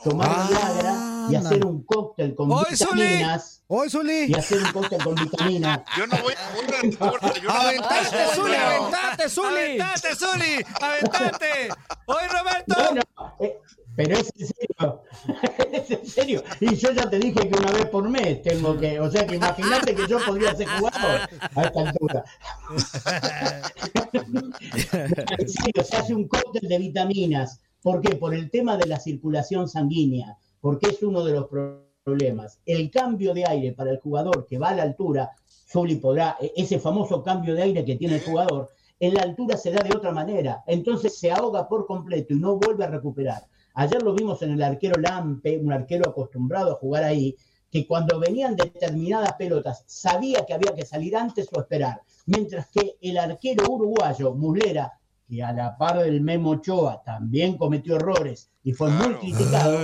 Speaker 9: Tomar Viagra y hacer un cóctel con vitaminas.
Speaker 2: ¡Hoy, Zuli!
Speaker 9: Y hacer un cóctel con vitaminas. <laughs>
Speaker 4: Yo no voy a yo no-
Speaker 2: ¡Aventate, Zuli! ¡Aventate, Zuli!
Speaker 1: ¡Aventate, Zuli! ¡Aventate! ¡Hoy, Roberto!
Speaker 9: Bueno, eh, pero es en serio. <laughs> es en serio. Y yo ya te dije que una vez por mes tengo que. O sea que imagínate que yo podría ser jugador a esta altura. <laughs> en serio, se hace un cóctel de vitaminas. ¿Por qué? Por el tema de la circulación sanguínea, porque es uno de los pro- problemas. El cambio de aire para el jugador que va a la altura, Zuli podrá, e- ese famoso cambio de aire que tiene el jugador, en la altura se da de otra manera. Entonces se ahoga por completo y no vuelve a recuperar. Ayer lo vimos en el arquero Lampe, un arquero acostumbrado a jugar ahí, que cuando venían determinadas pelotas sabía que había que salir antes o esperar. Mientras que el arquero uruguayo, Muslera, que a la par del Memo Ochoa también cometió errores y fue muy criticado,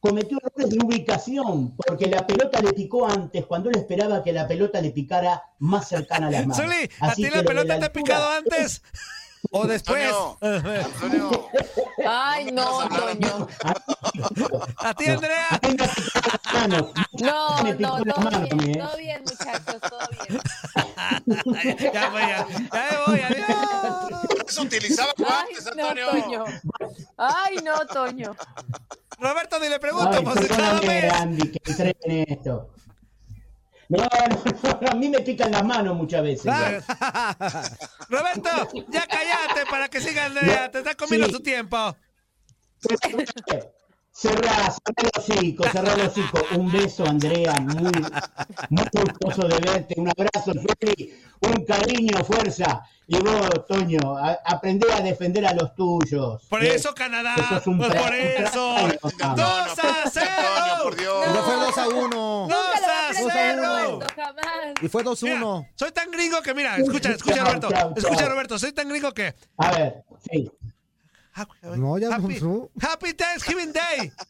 Speaker 9: cometió errores de ubicación, porque la pelota le picó antes, cuando él esperaba que la pelota le picara más cercana a las manos.
Speaker 1: Zuli, ¿a
Speaker 9: Así
Speaker 1: ti
Speaker 9: que
Speaker 1: la pelota te ha picado antes? ¿O después?
Speaker 4: Antonio,
Speaker 11: Ay, no, Toño. <laughs>
Speaker 1: ¿A ti, Andrea?
Speaker 11: No, no, todo bien,
Speaker 9: ¿eh?
Speaker 11: todo bien, muchachos, todo bien. <laughs>
Speaker 1: ya voy, ya, ya me voy, adiós.
Speaker 4: Eso utilizaba
Speaker 11: no,
Speaker 4: Antonio.
Speaker 11: Toño. Ay, no, Toño.
Speaker 1: Roberto, ni le pregunto,
Speaker 9: Ay,
Speaker 1: pues cada
Speaker 9: perdóname,
Speaker 1: mes.
Speaker 9: Andy, que entré en esto. No, no, no, a mí me pican las manos muchas veces. <laughs>
Speaker 1: Roberto, ya cállate para que siga Andrea, te está comiendo
Speaker 9: Sí.
Speaker 1: su tiempo.
Speaker 9: Cerrá, cerrá el hocico, cerrá el hocico. Un beso, Andrea, muy, muy gustoso de verte. Un abrazo, Zuli, un cariño, fuerza. Y vos, Toño, a- aprendé a defender a los tuyos.
Speaker 1: Por
Speaker 9: ¿eh?
Speaker 1: eso Canadá,
Speaker 9: Eso es un
Speaker 1: pues por eso.
Speaker 9: trabajo,
Speaker 1: ¡Dos a cero!
Speaker 4: Antonio, por Dios.
Speaker 2: Ya fue 2 a 1.
Speaker 1: ¡Dos
Speaker 11: Nunca lo va a
Speaker 1: a
Speaker 11: aprender,
Speaker 1: cero!
Speaker 11: Roberto, jamás.
Speaker 2: Y fue 2
Speaker 1: Mira,
Speaker 2: 1.
Speaker 1: soy tan gringo que, mira, escucha, escucha, Roberto. Escucha. Roberto, soy tan gringo que.
Speaker 9: A ver, sí.
Speaker 2: No, ya
Speaker 1: Happy,
Speaker 2: no.
Speaker 1: Happy Thanksgiving Day. <laughs>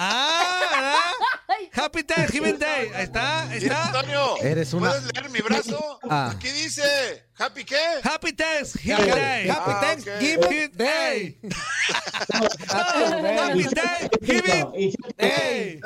Speaker 1: Ah, ¿verdad? Happy Thanksgiving Day. Ahí está, ahí está.
Speaker 4: Antonio,
Speaker 2: Eres una-
Speaker 4: ¿puedes leer mi brazo?
Speaker 2: Ah.
Speaker 4: Aquí dice, ¿happy qué?
Speaker 1: Happy Thanksgiving Day.
Speaker 2: Happy
Speaker 4: Ah,
Speaker 2: Thanksgiving Day. <laughs>
Speaker 1: Happy Thanksgiving Day.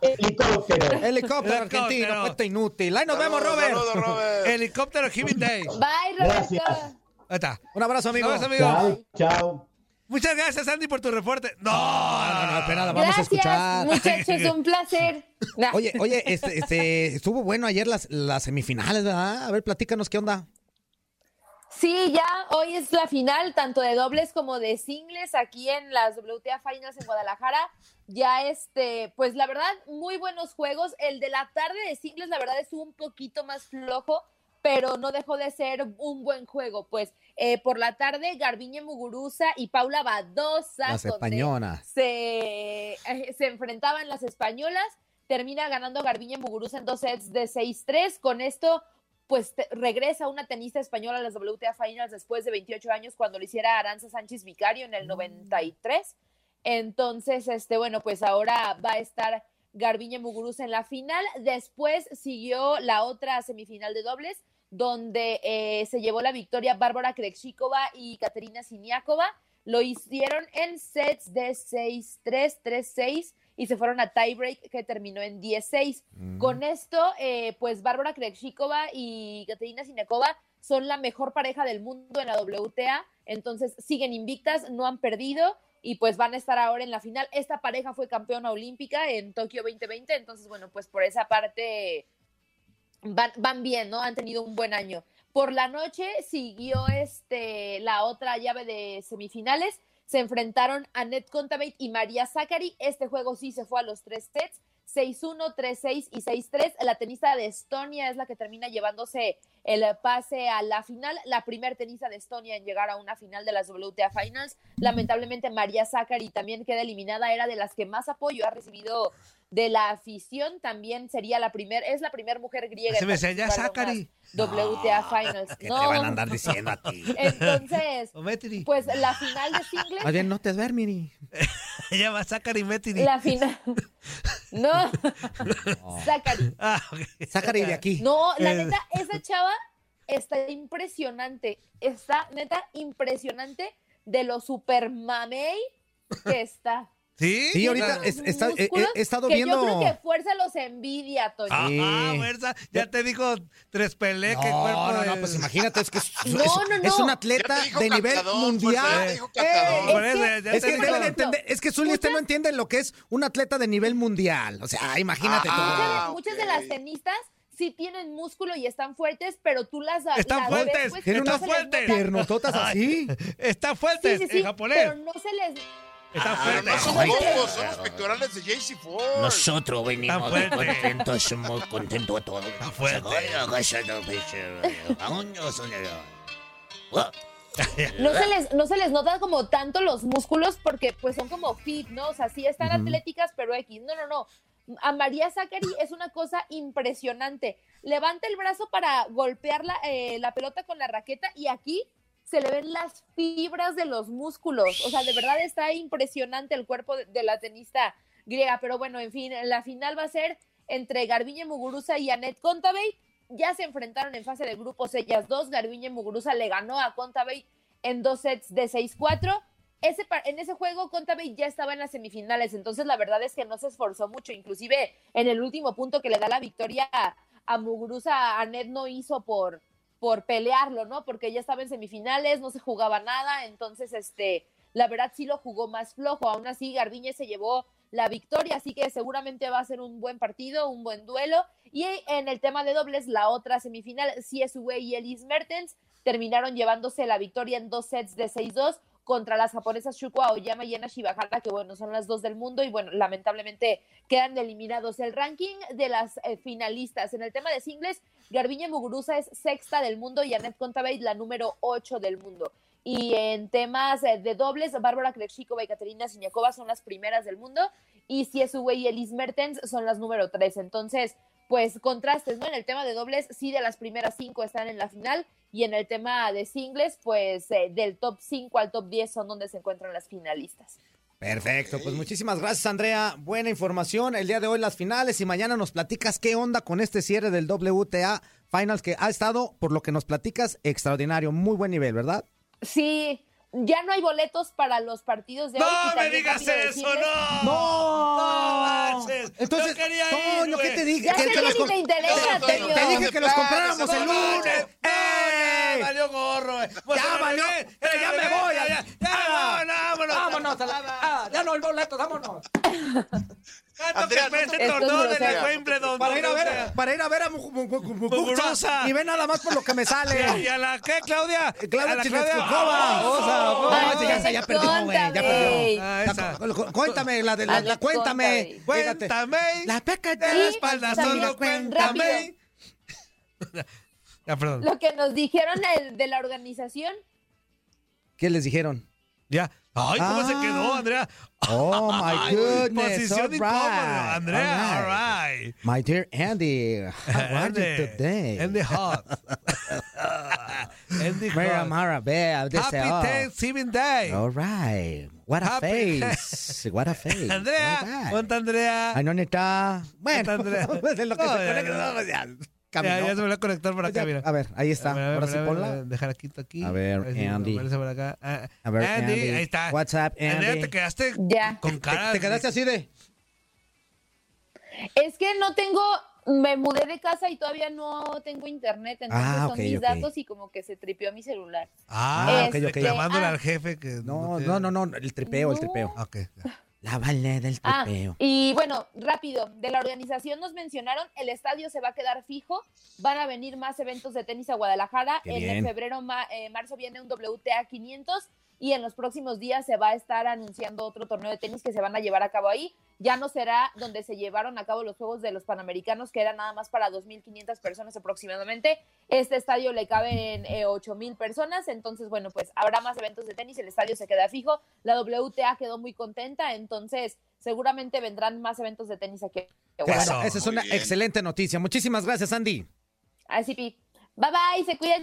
Speaker 9: Helicóptero.
Speaker 2: Helicóptero argentino, puesto inútil. Ahí nos vemos, Robert.
Speaker 1: Helicóptero Giving Day.
Speaker 11: Bye,
Speaker 9: Gracias.
Speaker 11: Roberto.
Speaker 1: Ahí está.
Speaker 2: Un abrazo, amigo.
Speaker 1: Vamos, amigo.
Speaker 9: Chao, chao.
Speaker 1: Muchas gracias, Andy, por tu reporte. No,
Speaker 2: No, no, espera, la vamos a
Speaker 11: Gracias,
Speaker 2: escuchar.
Speaker 11: muchachos, <laughs> un placer.
Speaker 2: Oye, oye, este, este, estuvo bueno ayer las, las semifinales, ¿verdad? A ver, platícanos qué onda.
Speaker 11: Sí, ya hoy es la final, tanto de dobles como de singles, aquí en las WTA Finals en Guadalajara. Ya este, pues la verdad, muy buenos juegos. El de la tarde de singles, la verdad, es un poquito más flojo, pero no dejó de ser un buen juego. Pues eh, por la tarde, Garbiñe Muguruza y Paula Badosa
Speaker 2: Las españolas.
Speaker 11: se, eh, se enfrentaban las españolas. Termina ganando Garbiñe Muguruza en dos sets de 6-3. Con esto, pues te- regresa una tenista española a las WTA Finals después de 28 años cuando lo hiciera Aranza Sánchez Vicario en el 93. Entonces, este, bueno, pues ahora va a estar Garbiñe Muguruza en la final. Después siguió la otra semifinal de dobles, donde eh, se llevó la victoria Bárbara Krejcikova y Katerina Siniakova. Lo hicieron en sets de 6-3, 3-6 y se fueron a tiebreak que terminó en 10-6. Con esto, eh, pues Bárbara Krejcikova y Katerina Siniakova son la mejor pareja del mundo en la WTA, entonces siguen invictas, no han perdido y pues van a estar ahora en la final. Esta pareja fue campeona olímpica en Tokio 2020, entonces bueno, pues por esa parte van, bien, ¿no? Han tenido un buen año. Por la noche siguió este, la otra llave de semifinales. Se enfrentaron Annette Contaveit y María Zachary. Este juego sí se fue a los tres sets. 6-1, 3-6 y 6-3. La tenista de Estonia es la que termina llevándose el pase a la final. La primer tenista de Estonia en llegar a una final de las WTA Finals. Lamentablemente María Zachary también queda eliminada. Era de las que más apoyo ha recibido de la afición. También sería la primer, es la primera mujer griega.
Speaker 1: Se
Speaker 11: en
Speaker 1: me ya
Speaker 11: WTA Finals.
Speaker 2: ¿Qué
Speaker 11: No.
Speaker 2: te van a andar diciendo a ti? <laughs>
Speaker 11: Entonces, <laughs>
Speaker 1: O
Speaker 11: pues la final de singles
Speaker 2: Más bien, no te ver, Miri. <laughs>
Speaker 1: Ella va a sacar y Metiri.
Speaker 11: La final. No. Zachary.
Speaker 1: Ah, ok.
Speaker 2: Sácale de aquí.
Speaker 11: No, la
Speaker 1: Eh.
Speaker 11: neta, esa chava está impresionante. Está, neta, impresionante de lo super mamey que está.
Speaker 1: ¿Sí?
Speaker 2: Sí, ahorita es- está- he, he-
Speaker 11: músculos
Speaker 2: he estado
Speaker 11: que
Speaker 2: viendo.
Speaker 11: Yo creo que fuerza los envidia, Toño.
Speaker 1: Ah,
Speaker 2: Sí.
Speaker 1: ah, fuerza. Ya te dijo tres pele que
Speaker 2: No,
Speaker 1: cuerpo
Speaker 2: no, no, pues imagínate, es que es, <laughs>
Speaker 11: No,
Speaker 2: es-
Speaker 11: no,
Speaker 2: es
Speaker 11: no.
Speaker 2: un atleta de nivel mundial.
Speaker 1: Por
Speaker 11: Es que-
Speaker 2: que que Zuli, usted no entiende lo que es un atleta de nivel mundial. O sea, imagínate tú.
Speaker 4: Ah,
Speaker 11: Muchas, de, muchas de las tenistas sí tienen músculo y están fuertes, pero tú las
Speaker 1: Están
Speaker 11: las
Speaker 1: fuertes,
Speaker 11: ves, pues,
Speaker 2: Tiene
Speaker 11: y no
Speaker 2: unas
Speaker 1: fuertes.
Speaker 2: piernototas así.
Speaker 1: Está fuerte
Speaker 11: Sí, sí, sí,
Speaker 1: en japonés.
Speaker 11: pero no se les...
Speaker 1: Está
Speaker 4: Pero
Speaker 1: fuerte.
Speaker 4: no bobos, los pectorales de JC Ford.
Speaker 12: Nosotros venimos contentos, muy contentos a todos.
Speaker 1: Está fuerte. <laughs>
Speaker 11: No se, les, no se les nota como tanto los músculos porque pues son como fit, ¿no? O sea, sí están atléticas, pero X. No, no, no. A María Zachary es una cosa impresionante. Levanta el brazo para golpear la, eh, la pelota con la raqueta y aquí se le ven las fibras de los músculos. O sea, de verdad está impresionante el cuerpo de, la tenista griega. Pero bueno, en fin, la final va a ser entre Garbiñe Muguruza y Annette Contaveit. Ya se enfrentaron en fase de grupos ellas dos. Garbiñe Muguruza le ganó a Contaveit en dos sets de 6-4. Ese, en ese juego Contaveit ya estaba en las semifinales, entonces la verdad es que no se esforzó mucho. Inclusive en el último punto que le da la victoria a, Muguruza, Annette no hizo por, por pelearlo, ¿no? Porque ya estaba en semifinales, no se jugaba nada, entonces este, la verdad sí lo jugó más flojo. Aún así, Garbiñe se llevó la victoria, así que seguramente va a ser un buen partido, un buen duelo. Y en el tema de dobles, la otra semifinal, CSUE y Elise Mertens terminaron llevándose la victoria en dos sets de 6-2 contra las japonesas Shuko Aoyama y Ena Shibahara, que bueno, son las dos del mundo y bueno, lamentablemente quedan eliminados. El ranking de las eh, finalistas en el tema de singles, Garbiñe Muguruza es sexta del mundo y Annette Kontaveit la número 8 del mundo. Y en temas eh, de dobles, Bárbara Krejcikova y Katerina Siniakova son las primeras del mundo y CSUE y Elise Mertens son las número 3. Entonces, pues contrastes, ¿no? En el tema de dobles, sí de las primeras cinco están en la final y en el tema de singles, pues eh, del top 5 al top 10 son donde se encuentran las finalistas.
Speaker 2: Perfecto, pues muchísimas gracias, Andrea. Buena información. El día de hoy las finales y mañana nos platicas qué onda con este cierre del WTA Finals que ha estado, por lo que nos platicas, extraordinario. Muy buen nivel, ¿verdad?
Speaker 11: Sí, ya no hay boletos para los partidos de hoy.
Speaker 1: ¡No me
Speaker 11: también
Speaker 1: digas eso, no!
Speaker 2: ¡No!
Speaker 1: manches!
Speaker 2: Entonces,
Speaker 1: Yo quería
Speaker 2: Toño,
Speaker 1: ir,
Speaker 2: ¿qué
Speaker 1: güey.
Speaker 2: te dije?
Speaker 11: Ya
Speaker 2: Que-
Speaker 11: sé
Speaker 2: que los
Speaker 11: te interesa,
Speaker 4: No,
Speaker 2: te,
Speaker 11: Toño.
Speaker 2: te dije que los
Speaker 4: No,
Speaker 2: compráramos
Speaker 4: no,
Speaker 2: el
Speaker 4: no,
Speaker 2: lunes.
Speaker 1: Ya valió gorro, güey. Pues
Speaker 2: Ya
Speaker 1: el
Speaker 2: valió. Pero
Speaker 1: el
Speaker 2: ya me voy.
Speaker 1: Ya,
Speaker 2: ya-
Speaker 1: ya,
Speaker 2: Ah,
Speaker 1: vámonos, vámonos.
Speaker 2: Vámonos. a la- ah, ya no hay boletos, vámonos.
Speaker 1: Tanto que
Speaker 11: es
Speaker 1: tornó
Speaker 11: grosero.
Speaker 1: el Wimbledon.
Speaker 2: Para ir a
Speaker 1: donde
Speaker 2: ver, para ir a ver a Mu- Mu- Mu- Mu- Muguruza. Y ve nada más por lo que me <laughs>
Speaker 1: ¿Y
Speaker 2: sale.
Speaker 1: a la qué, Claudia?
Speaker 2: Claudia
Speaker 1: ¿A la
Speaker 2: Chineskova.
Speaker 1: Osa,
Speaker 2: No,
Speaker 1: Osa.
Speaker 2: ese ya, se- ya perdió, güey. Ya perdió.
Speaker 1: Ah.
Speaker 2: Ya, Cuéntame, la de la, la- cuéntame.
Speaker 1: Cuéntame.
Speaker 2: La peca
Speaker 1: de la
Speaker 11: Y
Speaker 1: espalda, solo cuéntame. Ya, perdón.
Speaker 11: Lo que nos dijeron el- de la organización,
Speaker 2: ¿Qué les dijeron?
Speaker 1: Ya. Ay, ¿cómo
Speaker 2: Ah.
Speaker 1: se quedó, Andrea?
Speaker 2: Oh, <laughs> my goodness.
Speaker 1: Posición
Speaker 2: all
Speaker 1: incómoda,
Speaker 2: right,
Speaker 1: Andrea.
Speaker 2: all
Speaker 1: All right.
Speaker 2: My dear Andy, how <laughs> are you today?
Speaker 1: Andy Hot. <laughs> Andy
Speaker 2: Mira,
Speaker 1: Hot.
Speaker 2: Mara, vea,
Speaker 1: Happy
Speaker 2: oh,
Speaker 1: Thanksgiving Day.
Speaker 2: All right. What a
Speaker 1: Happy-
Speaker 2: face. What a face.
Speaker 1: Andrea,
Speaker 2: right.
Speaker 1: ponte Andrea.
Speaker 2: Ay, no, neta. Bueno,
Speaker 1: Andrea.
Speaker 2: de lo que se conecta,
Speaker 1: ya.
Speaker 2: no, ya,
Speaker 1: Ya,
Speaker 2: caminó.
Speaker 1: ya se me va a conectar por acá,
Speaker 2: Ya,
Speaker 1: mira.
Speaker 2: A ver, ahí está.
Speaker 1: A ver, a ver,
Speaker 2: Ahora sí
Speaker 1: a ver, a
Speaker 2: ponla.
Speaker 1: ver, Dejar aquí, aquí.
Speaker 2: A ver,
Speaker 1: si me
Speaker 2: Andy.
Speaker 1: por acá. Ah,
Speaker 2: A ver,
Speaker 1: Andy,
Speaker 2: Andy.
Speaker 1: ahí está.
Speaker 2: What's up,
Speaker 1: Andrea,
Speaker 2: Andy?
Speaker 1: te quedaste
Speaker 11: ya.
Speaker 1: con
Speaker 2: Te,
Speaker 1: cara.
Speaker 2: te quedaste así de.
Speaker 11: Es que no tengo, me mudé de casa y todavía no tengo internet, entonces
Speaker 2: Ah,
Speaker 11: son
Speaker 2: ok,
Speaker 11: mis
Speaker 2: ok.
Speaker 11: datos y como que se tripió mi celular.
Speaker 1: Ah,
Speaker 2: ok, ok.
Speaker 1: reclamándole
Speaker 11: Ah.
Speaker 1: al jefe que.
Speaker 2: No,
Speaker 1: te-
Speaker 2: no, no, no, el tripeo, el
Speaker 11: No.
Speaker 2: tripeo.
Speaker 1: Ok. ya.
Speaker 2: La vale del
Speaker 11: Ah,
Speaker 2: tripeo.
Speaker 11: y bueno, rápido, de la organización nos mencionaron, el estadio se va a quedar fijo, van a venir más eventos de tenis a Guadalajara, en febrero, ma- eh, marzo viene un WTA 500 y en los próximos días se va a estar anunciando otro torneo de tenis que se van a llevar a cabo ahí. Ya no será donde se llevaron a cabo los Juegos de los Panamericanos, que eran nada más para 2.500 personas aproximadamente. Este estadio le caben eh, 8.000 personas, entonces, bueno, pues habrá más eventos de tenis, el estadio se queda fijo. La WTA quedó muy contenta, entonces seguramente vendrán más eventos de tenis aquí.
Speaker 2: Bueno,
Speaker 1: Eso.
Speaker 2: esa es
Speaker 4: Muy
Speaker 2: una
Speaker 4: bien.
Speaker 2: excelente noticia. Muchísimas gracias, Andy.
Speaker 11: Así, Pi. Bye bye, se cuidan.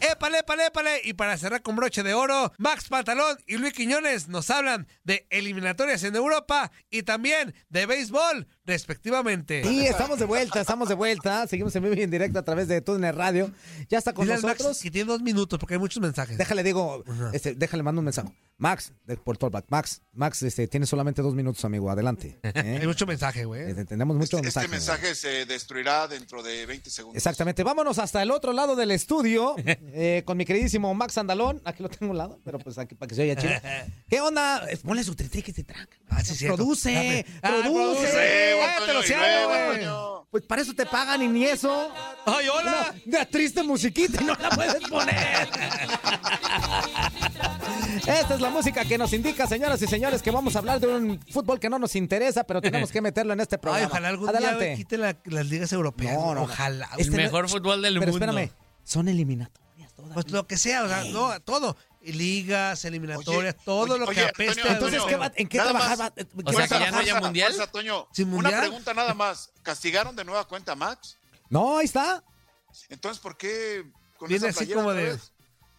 Speaker 1: ¡Épale, épale, épale! Y para cerrar con broche de oro, Max Pantalón y Luis Quiñones nos hablan de eliminatorias en Europa y también de béisbol, respectivamente.
Speaker 2: Y estamos de vuelta, estamos de vuelta. Seguimos en vivo y en directo a través de Túnel Radio. Ya está con
Speaker 1: Dile al Max
Speaker 2: nosotros.
Speaker 1: que tiene dos minutos porque hay muchos mensajes.
Speaker 2: Déjale, digo, este, déjale, mando un mensaje. Max, de, por Tollback. Max, Max, este, tiene solamente dos minutos, amigo. Adelante. ¿eh? <laughs>
Speaker 1: Hay mucho mensaje, güey.
Speaker 2: Eh, Tenemos mucho
Speaker 4: Este
Speaker 2: mensaje.
Speaker 4: mensaje se destruirá dentro de 20 segundos.
Speaker 2: Exactamente. Vámonos hasta el otro lado del estudio <laughs> eh, con mi queridísimo Max Andalón. Aquí lo tengo a un lado, pero pues aquí para que se oiga chido. <laughs> ¿Qué onda? Eh, Ponle su trintre que se traga.
Speaker 1: cierto.
Speaker 2: produce,
Speaker 1: Dame. Ah,
Speaker 2: produce.
Speaker 1: produce.
Speaker 2: Ah,
Speaker 1: Toño,
Speaker 2: te lo
Speaker 1: y
Speaker 2: sé,
Speaker 1: luego,
Speaker 2: güey. Pues para eso te pagan y ni eso.
Speaker 1: ¡Ay, hola!
Speaker 2: Una, una triste musiquita y no la puedes poner. Esta es la música que nos indica, señoras y señores, que vamos a hablar de un fútbol que no nos interesa, pero tenemos que meterlo en este programa.
Speaker 1: Ay, ojalá algún
Speaker 2: Adelante.
Speaker 1: día quiten la- las ligas europeas.
Speaker 2: No, no, no.
Speaker 1: ojalá.
Speaker 2: Este no-
Speaker 13: mejor fútbol del
Speaker 2: pero
Speaker 13: mundo.
Speaker 2: espérame, son eliminatorias.
Speaker 1: Pues lo que sea, o sea, no, todo. Ligas, eliminatorias, todo lo que
Speaker 4: Oye,
Speaker 2: Entonces, ¿qué va- ¿en qué trabajar?
Speaker 4: más.
Speaker 2: va-
Speaker 13: O
Speaker 2: ¿qué
Speaker 13: sea, que ya no haya mundial.
Speaker 4: Fuerza, Toño.
Speaker 1: ¿Sin
Speaker 4: Una
Speaker 1: mundial?
Speaker 4: pregunta nada más. ¿Castigaron de nueva cuenta a Max?
Speaker 2: No, ahí está.
Speaker 4: Entonces, ¿por qué con
Speaker 1: Viene
Speaker 4: esa
Speaker 1: así como de.
Speaker 4: vez?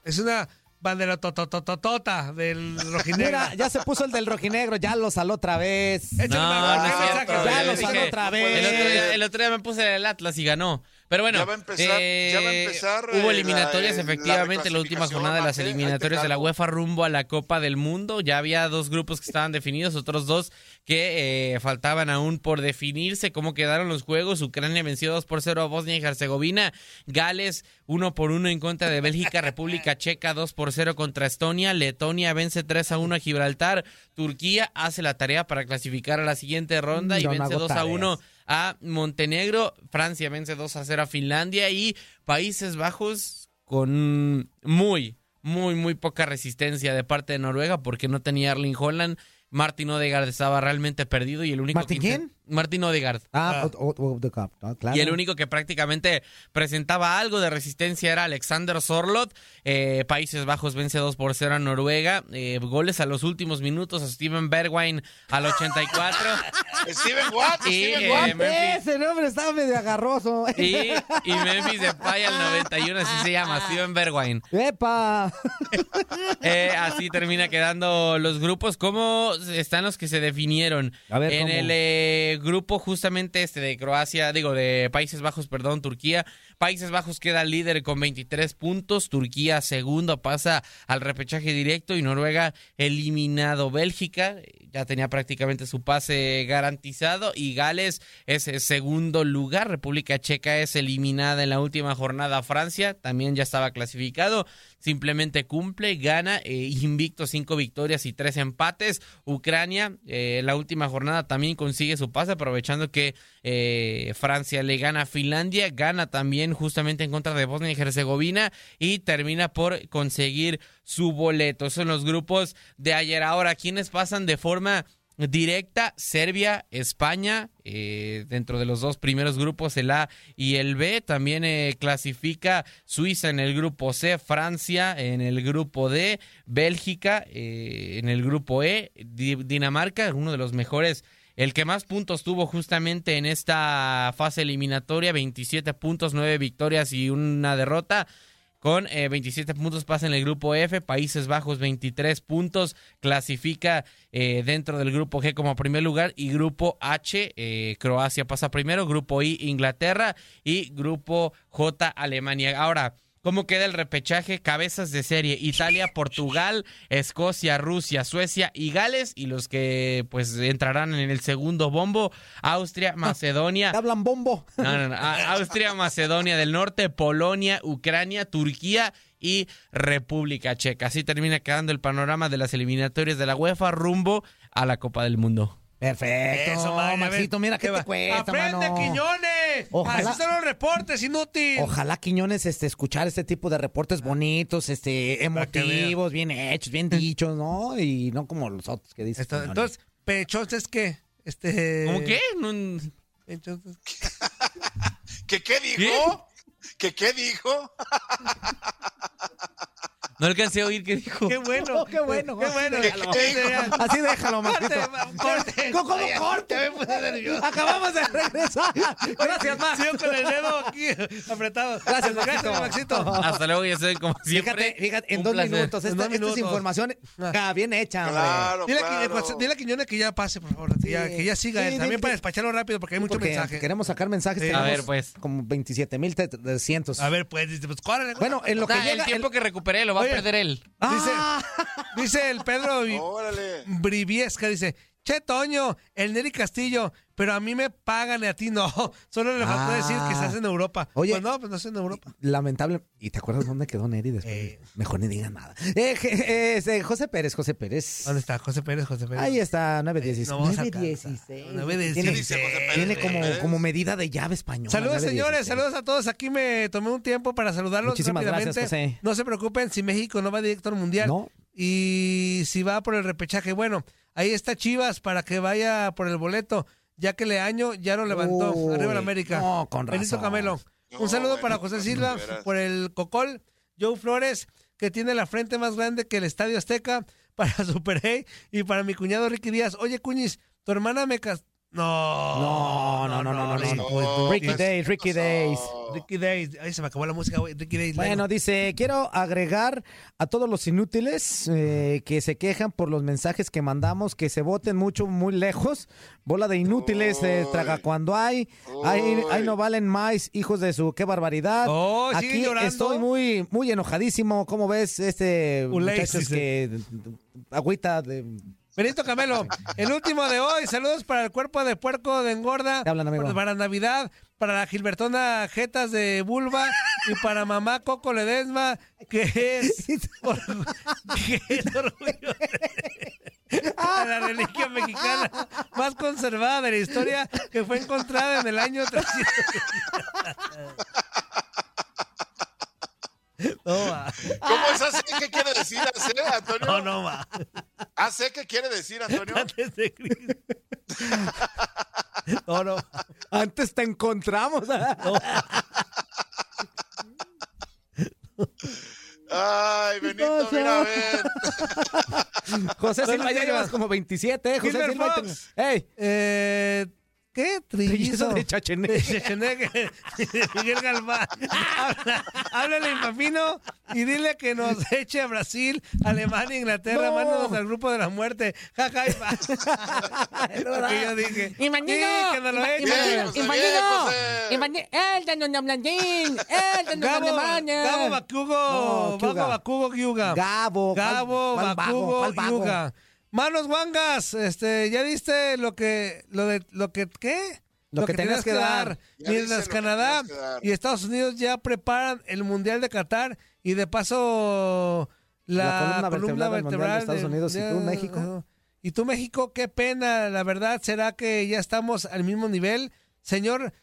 Speaker 1: Es una bandera totototota del rojinegro.
Speaker 2: Mira, ya se puso el del rojinegro, ya lo saló otra vez.
Speaker 13: No.
Speaker 2: Ya lo saló otra
Speaker 13: El otro, día,
Speaker 2: vez.
Speaker 13: el otro día me puse el Atlas y ganó. Pero bueno,
Speaker 4: Ya va a empezar-
Speaker 13: eh,
Speaker 4: ya va a empezar,
Speaker 13: hubo
Speaker 4: eh,
Speaker 13: eliminatorias
Speaker 4: la-
Speaker 13: efectivamente la última jornada de las eliminatorias de la. UEFA rumbo a la Copa del Mundo. Ya había dos grupos que estaban definidos, otros dos que eh, faltaban aún por definirse. ¿Cómo quedaron los juegos? Ucrania venció 2 por 0 a Bosnia y Herzegovina. Gales 1 por 1 en contra de Bélgica. República <laughs> Checa 2 por 0 contra Estonia. Letonia vence 3 a 1 a Gibraltar. Turquía hace la tarea para clasificar a la siguiente ronda y
Speaker 2: no
Speaker 13: vence
Speaker 2: hago
Speaker 13: 2 a
Speaker 2: tareas.
Speaker 13: 1 a Montenegro, Francia vence 2 a 0 a Finlandia y Países Bajos con muy, muy, muy poca resistencia de parte de Noruega porque no tenía Erling Holland. Martin Odegaard estaba realmente perdido y el único
Speaker 2: ¿Martin
Speaker 13: que
Speaker 2: quién?
Speaker 13: Martin Odegaard.
Speaker 2: Ah, o- o- o- the cup, ah, claro.
Speaker 13: Y el único que prácticamente presentaba algo de resistencia era Alexander Sorlot. Eh, Países Bajos vence 2 por 0 a Noruega. Eh, goles a los últimos minutos a Steven Bergwijn al 84. <laughs>
Speaker 4: Steven Watt,
Speaker 13: Y,
Speaker 4: Steven
Speaker 13: eh,
Speaker 4: Watt.
Speaker 2: Ese nombre estaba medio agarroso.
Speaker 13: y, y Memphis Depay al 91, así se llama, Steven Bergwijn.
Speaker 2: ¡Epa! <laughs>
Speaker 13: Eh, así termina quedando los grupos. ¿Cómo están los que se definieron?
Speaker 2: A ver,
Speaker 13: en
Speaker 2: ¿cómo?
Speaker 13: el eh, grupo justamente este de Croacia, digo, de Países Bajos, perdón, Turquía. Países Bajos queda líder con 23 puntos. Turquía segundo pasa al repechaje directo y Noruega eliminado. Bélgica eh, ya tenía prácticamente su pase garantizado y Gales es eh, segundo lugar. República Checa es eliminada en la última jornada. Francia también ya estaba clasificado simplemente cumple, gana, eh, invicto cinco victorias y tres empates. Ucrania, eh, la última jornada también consigue su pase, aprovechando que Francia le gana a Finlandia, gana también justamente en contra de Bosnia y Herzegovina y termina por conseguir su boleto. Son los grupos de ayer. Ahora, ¿quiénes pasan de forma directa, Serbia, España, eh, dentro de los dos primeros grupos, el A y el B. También eh, clasifica Suiza en el grupo C, Francia en el grupo D, Bélgica eh, en el grupo E, Di- Dinamarca, uno de los mejores. El que más puntos tuvo justamente en esta fase eliminatoria, 27 puntos, 9 victorias y una derrota. Con eh, 27 puntos pasa en el grupo F, Países Bajos 23 puntos, clasifica eh, dentro del grupo G como primer lugar y grupo H, eh, Croacia pasa primero, grupo I, Inglaterra y grupo J, Alemania. Ahora, ¿Cómo queda el repechaje? Cabezas de serie. Italia, Portugal, Escocia, Rusia, Suecia y Gales. Y los que pues entrarán en el segundo bombo, Austria, <laughs> Macedonia.
Speaker 2: Hablan bombo.
Speaker 13: No, no, no. Austria, Macedonia del Norte, Polonia, Ucrania, Turquía y República Checa. Así termina quedando el panorama de las eliminatorias de la UEFA rumbo a la Copa del Mundo.
Speaker 2: Perfecto.
Speaker 1: Eso, ver,
Speaker 2: Maxito, mira qué
Speaker 1: va.
Speaker 2: te cuesta,
Speaker 1: ¡Aprende,
Speaker 2: mano.
Speaker 1: Quiñones!
Speaker 2: Ojalá-
Speaker 1: Así son los reportes, inútil.
Speaker 2: Ojalá Quiñones este, escuchar este tipo de reportes bonitos, este,
Speaker 1: que
Speaker 2: emotivos, bien hechos, bien dichos, ¿no? Y no como los otros que dicen.
Speaker 1: Esto- entonces, ¿pechotes qué? Este...
Speaker 13: ¿Cómo qué? No-.
Speaker 4: ¿Que <laughs> qué dijo? ¿Que qué dijo? <laughs>
Speaker 13: No alcancé a oír qué dijo.
Speaker 1: Qué bueno. <laughs>
Speaker 2: qué bueno.
Speaker 1: Qué bueno.
Speaker 2: Así déjalo, <laughs> Maxito.
Speaker 1: Corte, corte.
Speaker 2: ¿Cómo, cómo corte?
Speaker 1: Me puse nervioso.
Speaker 2: Acabamos de regresar. <laughs> Gracias, Max.
Speaker 1: Sigo con el dedo aquí apretado.
Speaker 2: Gracias,
Speaker 1: Gracias,
Speaker 2: Maxito.
Speaker 13: Hasta luego, ya soy como siempre.
Speaker 2: Fíjate, fíjate, en dos minutos.
Speaker 1: En
Speaker 2: Esta, esta es información ah, bien hecha, hombre.
Speaker 4: Claro,
Speaker 1: Dile, a dile a Quiñones que ya pase, por favor. Ya, que ya siga
Speaker 2: Sí,
Speaker 1: él.
Speaker 2: dile
Speaker 1: También para despacharlo rápido porque hay mucho
Speaker 2: Porque
Speaker 1: mensaje.
Speaker 2: queremos sacar mensajes.
Speaker 1: Sí.
Speaker 2: tenemos
Speaker 13: A ver, pues.
Speaker 2: Como 27.300.
Speaker 1: A ver, pues, dice, pues, córrele.
Speaker 2: Bueno, en lo que llega...
Speaker 13: el tiempo que recuperé lo va
Speaker 1: Oye.
Speaker 13: perder él.
Speaker 1: Dice,
Speaker 2: Ah.
Speaker 1: dice el Pedro. <laughs> Briviesca, dice, Che Toño, el Neri Castillo, pero a mí me pagan y a ti no. <laughs> Solo le faltó
Speaker 2: Ah.
Speaker 1: decir que estás en Europa.
Speaker 2: Oye.
Speaker 1: Pues no, pues no estoy en Europa.
Speaker 2: Lamentable. ¿Y te acuerdas dónde quedó Neri después?
Speaker 1: Eh.
Speaker 2: Mejor ni digan nada. Eh, eh, este, José Pérez, José Pérez.
Speaker 1: ¿Dónde está? José Pérez, José Pérez.
Speaker 2: Ahí está, 916.
Speaker 1: No vamos a
Speaker 2: 916.
Speaker 1: 916.
Speaker 2: Tiene,
Speaker 4: ¿Qué dice José Pérez?
Speaker 2: tiene como, medida de llave española.
Speaker 1: Saludos,
Speaker 2: 916.
Speaker 1: señores, saludos a todos. Aquí me tomé un tiempo para saludarlos
Speaker 2: Muchísimas
Speaker 1: rápidamente.
Speaker 2: gracias, José.
Speaker 1: No se preocupen si México no va directo al Mundial.
Speaker 2: No.
Speaker 1: Y si va por el repechaje, bueno, ahí está Chivas para que vaya por el boleto, ya que Leaño ya lo levantó.
Speaker 2: Uy,
Speaker 1: Arriba la América.
Speaker 2: no, con
Speaker 1: Benito
Speaker 2: razón.
Speaker 1: Camelo.
Speaker 4: No,
Speaker 1: Un saludo para
Speaker 4: Benito,
Speaker 1: José Silva por el Cocol. Joe Flores, que tiene la frente más grande que el Estadio Azteca. Para <laughs> Super A y para mi cuñado Ricky Díaz. Oye, Cuñis, tu hermana me cas... No,
Speaker 2: No, no, no, no, no,
Speaker 1: Ricky,
Speaker 2: no. Ricky Days, Ricky Days.
Speaker 1: Ricky Days. Ay, se me acabó la música, güey. Ricky Days.
Speaker 2: Bueno, dice, quiero agregar a todos los inútiles eh, que se quejan por los mensajes que mandamos, que se voten mucho, muy lejos. Bola de inútiles, eh, traga cuando hay. Ahí, ahí no valen más, hijos de su, qué barbaridad.
Speaker 1: Oh, ¿siguen
Speaker 2: Aquí
Speaker 1: llorando?
Speaker 2: estoy muy, muy enojadísimo. ¿Cómo ves este
Speaker 1: Ulex,
Speaker 2: muchachos
Speaker 1: dice.
Speaker 2: que agüita de
Speaker 1: Benito Camelo, el último de hoy. Saludos para el cuerpo de puerco de engorda.
Speaker 2: Te hablan, amigo.
Speaker 1: Para, Navidad, para la Gilbertona Jetas de Bulba y para mamá Coco Ledesma, que es, que es orgullo de la reliquia mexicana más conservada de la historia que fue encontrada en el año 300. <laughs> No, va.
Speaker 4: ¿Cómo es AC? ¿Qué quiere decir AC, Antonio?
Speaker 1: no, no, va.
Speaker 4: ¿AC qué quiere decir, Antonio? <laughs>
Speaker 1: Antes de Cristo. No, no.
Speaker 2: Antes te encontramos.
Speaker 4: Ay, Benito,
Speaker 2: No,
Speaker 4: mira, a
Speaker 2: no.
Speaker 4: ver.
Speaker 2: José Silva, ya llevas como 27, ¿eh? José Silva.
Speaker 1: Fox.
Speaker 2: ¡Ey!
Speaker 1: Eh, ¿Qué?
Speaker 2: Trillizo de Chacheneque.
Speaker 1: De Chacheneque, <laughs> de Miguel Galván. Habla, háblale Papino y dile que nos <laughs> eche a Brasil, Alemania, Inglaterra,
Speaker 2: No.
Speaker 1: mándanos al grupo de la muerte. Ja, ja, y va. Es <laughs> lo que yo dije.
Speaker 10: ¡Imanino!
Speaker 1: Sí, que nos lo eche.
Speaker 4: Bien, José, bien, José.
Speaker 10: ¡El de Don Blandín! ¡El de Don
Speaker 1: Gabo,
Speaker 10: Alemania!
Speaker 1: Gabo. Bakugo Gyuga.
Speaker 2: Gabo. ¿cuál-
Speaker 1: Gabo,
Speaker 2: vago?
Speaker 1: Yuga. Manos Wangas, este, ¿ya viste lo que, lo de, lo que, qué?
Speaker 2: Lo que tenías que dar.
Speaker 4: Ya
Speaker 1: Mientras
Speaker 4: que
Speaker 1: Canadá
Speaker 4: que dar.
Speaker 1: y Estados Unidos ya preparan el Mundial de Qatar y de paso la,
Speaker 2: La columna vertebral de Estados Unidos. ¿Y tú, México?
Speaker 1: Y tú, México, qué pena, la verdad, ¿será que ya estamos al mismo nivel? Señor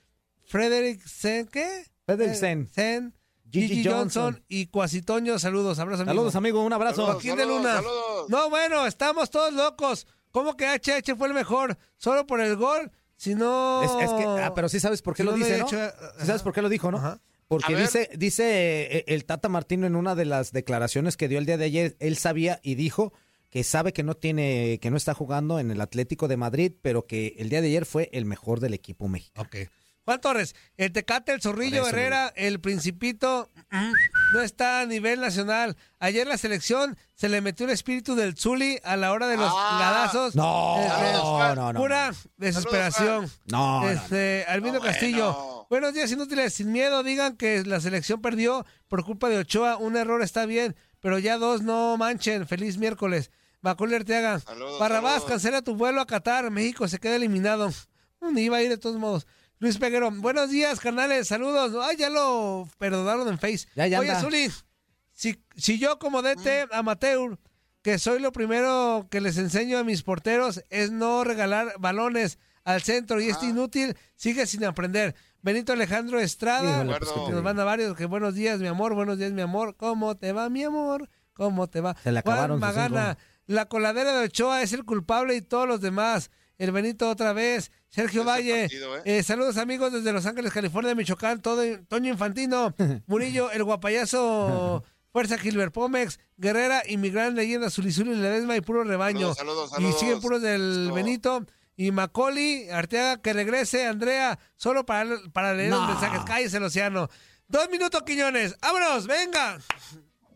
Speaker 1: Frederick Sen, ¿qué?
Speaker 2: Frederick
Speaker 1: Eh,
Speaker 2: Sen.
Speaker 1: Sen,
Speaker 2: Gigi
Speaker 1: Gigi Johnson.
Speaker 2: Johnson
Speaker 1: y Cuasitoño, saludos, abrazos amigo.
Speaker 2: Saludos, amigo. Un abrazo.
Speaker 4: Saludos.
Speaker 1: Joaquín de Luna.
Speaker 4: saludos.
Speaker 1: No, bueno, estamos todos locos. ¿Cómo que HH fue el mejor? ¿Solo por el gol? Si no...
Speaker 2: Es, es que, ah, pero sí sabes por qué
Speaker 1: Si
Speaker 2: lo
Speaker 1: no
Speaker 2: dice,
Speaker 1: he
Speaker 2: ¿no?
Speaker 1: hecho,
Speaker 2: Sí
Speaker 1: ajá.
Speaker 2: sabes por qué lo dijo, ¿no?
Speaker 1: Ajá.
Speaker 2: Porque dice, dice eh, el Tata Martino en una de las declaraciones que dio el día de ayer, él sabía y dijo que sabe que no tiene, que no está jugando en el Atlético de Madrid, pero que el día de ayer fue el mejor del equipo mexicano.
Speaker 1: Ok. Juan Torres, el Tecate, el Zorrillo Herrera, el Principito no está a nivel nacional. Ayer la selección se le metió el espíritu del Zuli a la hora de los
Speaker 4: Ah.
Speaker 1: ladazos.
Speaker 2: No,
Speaker 1: Este,
Speaker 2: no, no, no,
Speaker 1: Pura desesperación.
Speaker 2: No, no, no.
Speaker 1: Este, Albino
Speaker 4: No,
Speaker 1: Castillo.
Speaker 4: bueno.
Speaker 1: Buenos días, inútiles. Sin miedo, digan que la selección perdió por culpa de Ochoa. Un error está bien, pero ya dos no manchen. Feliz miércoles. Macaulay Arteaga.
Speaker 4: Saludos,
Speaker 1: Barrabás,
Speaker 4: saludos.
Speaker 1: cancela tu vuelo a Qatar. México se queda eliminado. <laughs> Mm, Iba a ir de todos modos. Luis Peguero, buenos días, carnales, saludos. Ay, ya lo perdonaron en Face.
Speaker 2: Ya, ya
Speaker 1: Oye. Zuli, si, si yo como DT amateur, que soy lo primero que les enseño a mis porteros, es no regalar balones al centro y este inútil sigue sin aprender. Benito Alejandro Estrada,
Speaker 4: pues,
Speaker 1: que
Speaker 4: ¿qué te
Speaker 1: nos manda varios, que buenos días, mi amor, buenos días, mi amor. ¿Cómo te va, mi amor? ¿Cómo te va?
Speaker 2: Se le
Speaker 1: Juan
Speaker 2: acabaron sus
Speaker 1: Magana, la coladera de Ochoa es el culpable y todos los demás. El Benito otra vez. Sergio Valle.
Speaker 4: partido, ¿eh?
Speaker 1: eh, saludos amigos desde Los Ángeles, California, Michoacán. Todo, Toño Infantino. <laughs> Murillo, el guapayazo. Fuerza Gilbert Pomex, Guerrera y mi gran leyenda Zulizuli Ledesma y puro rebaño.
Speaker 4: Saludos, saludos,
Speaker 1: y
Speaker 4: saludos.
Speaker 1: siguen puros del. Benito. Y Macaulay, Arteaga, que regrese, Andrea, solo para, para leer los
Speaker 2: No.
Speaker 1: mensajes. Cállese el océano. Dos minutos, Quiñones. ¡Vámonos! ¡Venga!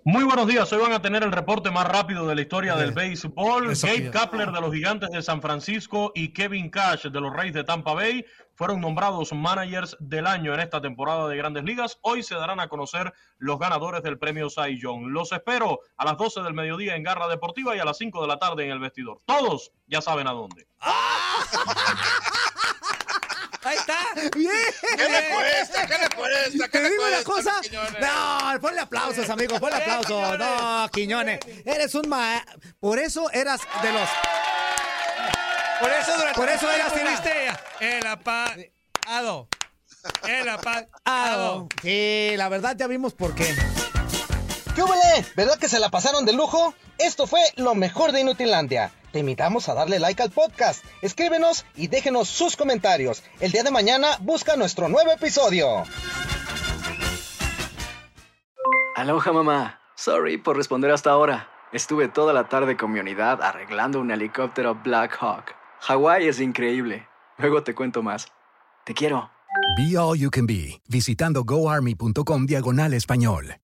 Speaker 14: Muy buenos días, hoy van a tener el reporte más rápido de la historia del béisbol.
Speaker 1: Eso
Speaker 14: Gabe. Kapler de los Gigantes de San Francisco y Kevin Cash de los Reyes de Tampa Bay fueron nombrados managers del año en esta temporada de Grandes Ligas. Hoy se darán a conocer los ganadores del premio Cy Young. Los espero a las 12 del mediodía en Garra Deportiva y a las 5 de la tarde en el vestidor. Todos ya saben a dónde.
Speaker 1: Ahí está. <laughs>
Speaker 2: Bien.
Speaker 4: ¿Qué le cuesta? ¿Qué le cuesta? ¿Qué
Speaker 2: Te digo una cosa. No, ponle aplausos, amigo, ponle aplausos. No, Quiñones. Eres un ma... Por eso eras de los.
Speaker 1: Por eso durante
Speaker 2: Por eso eras,
Speaker 1: fuiste el apagado. El apagado.
Speaker 2: Sí, la verdad ya vimos por qué.
Speaker 15: ¿Qué huele? ¿Verdad que se la pasaron de lujo? Esto fue lo mejor de Inutilandia. Te invitamos a darle like al podcast, escríbenos y déjenos sus comentarios. El día de mañana busca nuestro nuevo episodio.
Speaker 16: Aloha mamá. Sorry por responder hasta ahora. Estuve toda la tarde con mi unidad arreglando un helicóptero Black Hawk. Hawái es increíble. Luego te cuento más. Te quiero.
Speaker 17: Be All You Can Be, visitando goarmy.com diagonal español.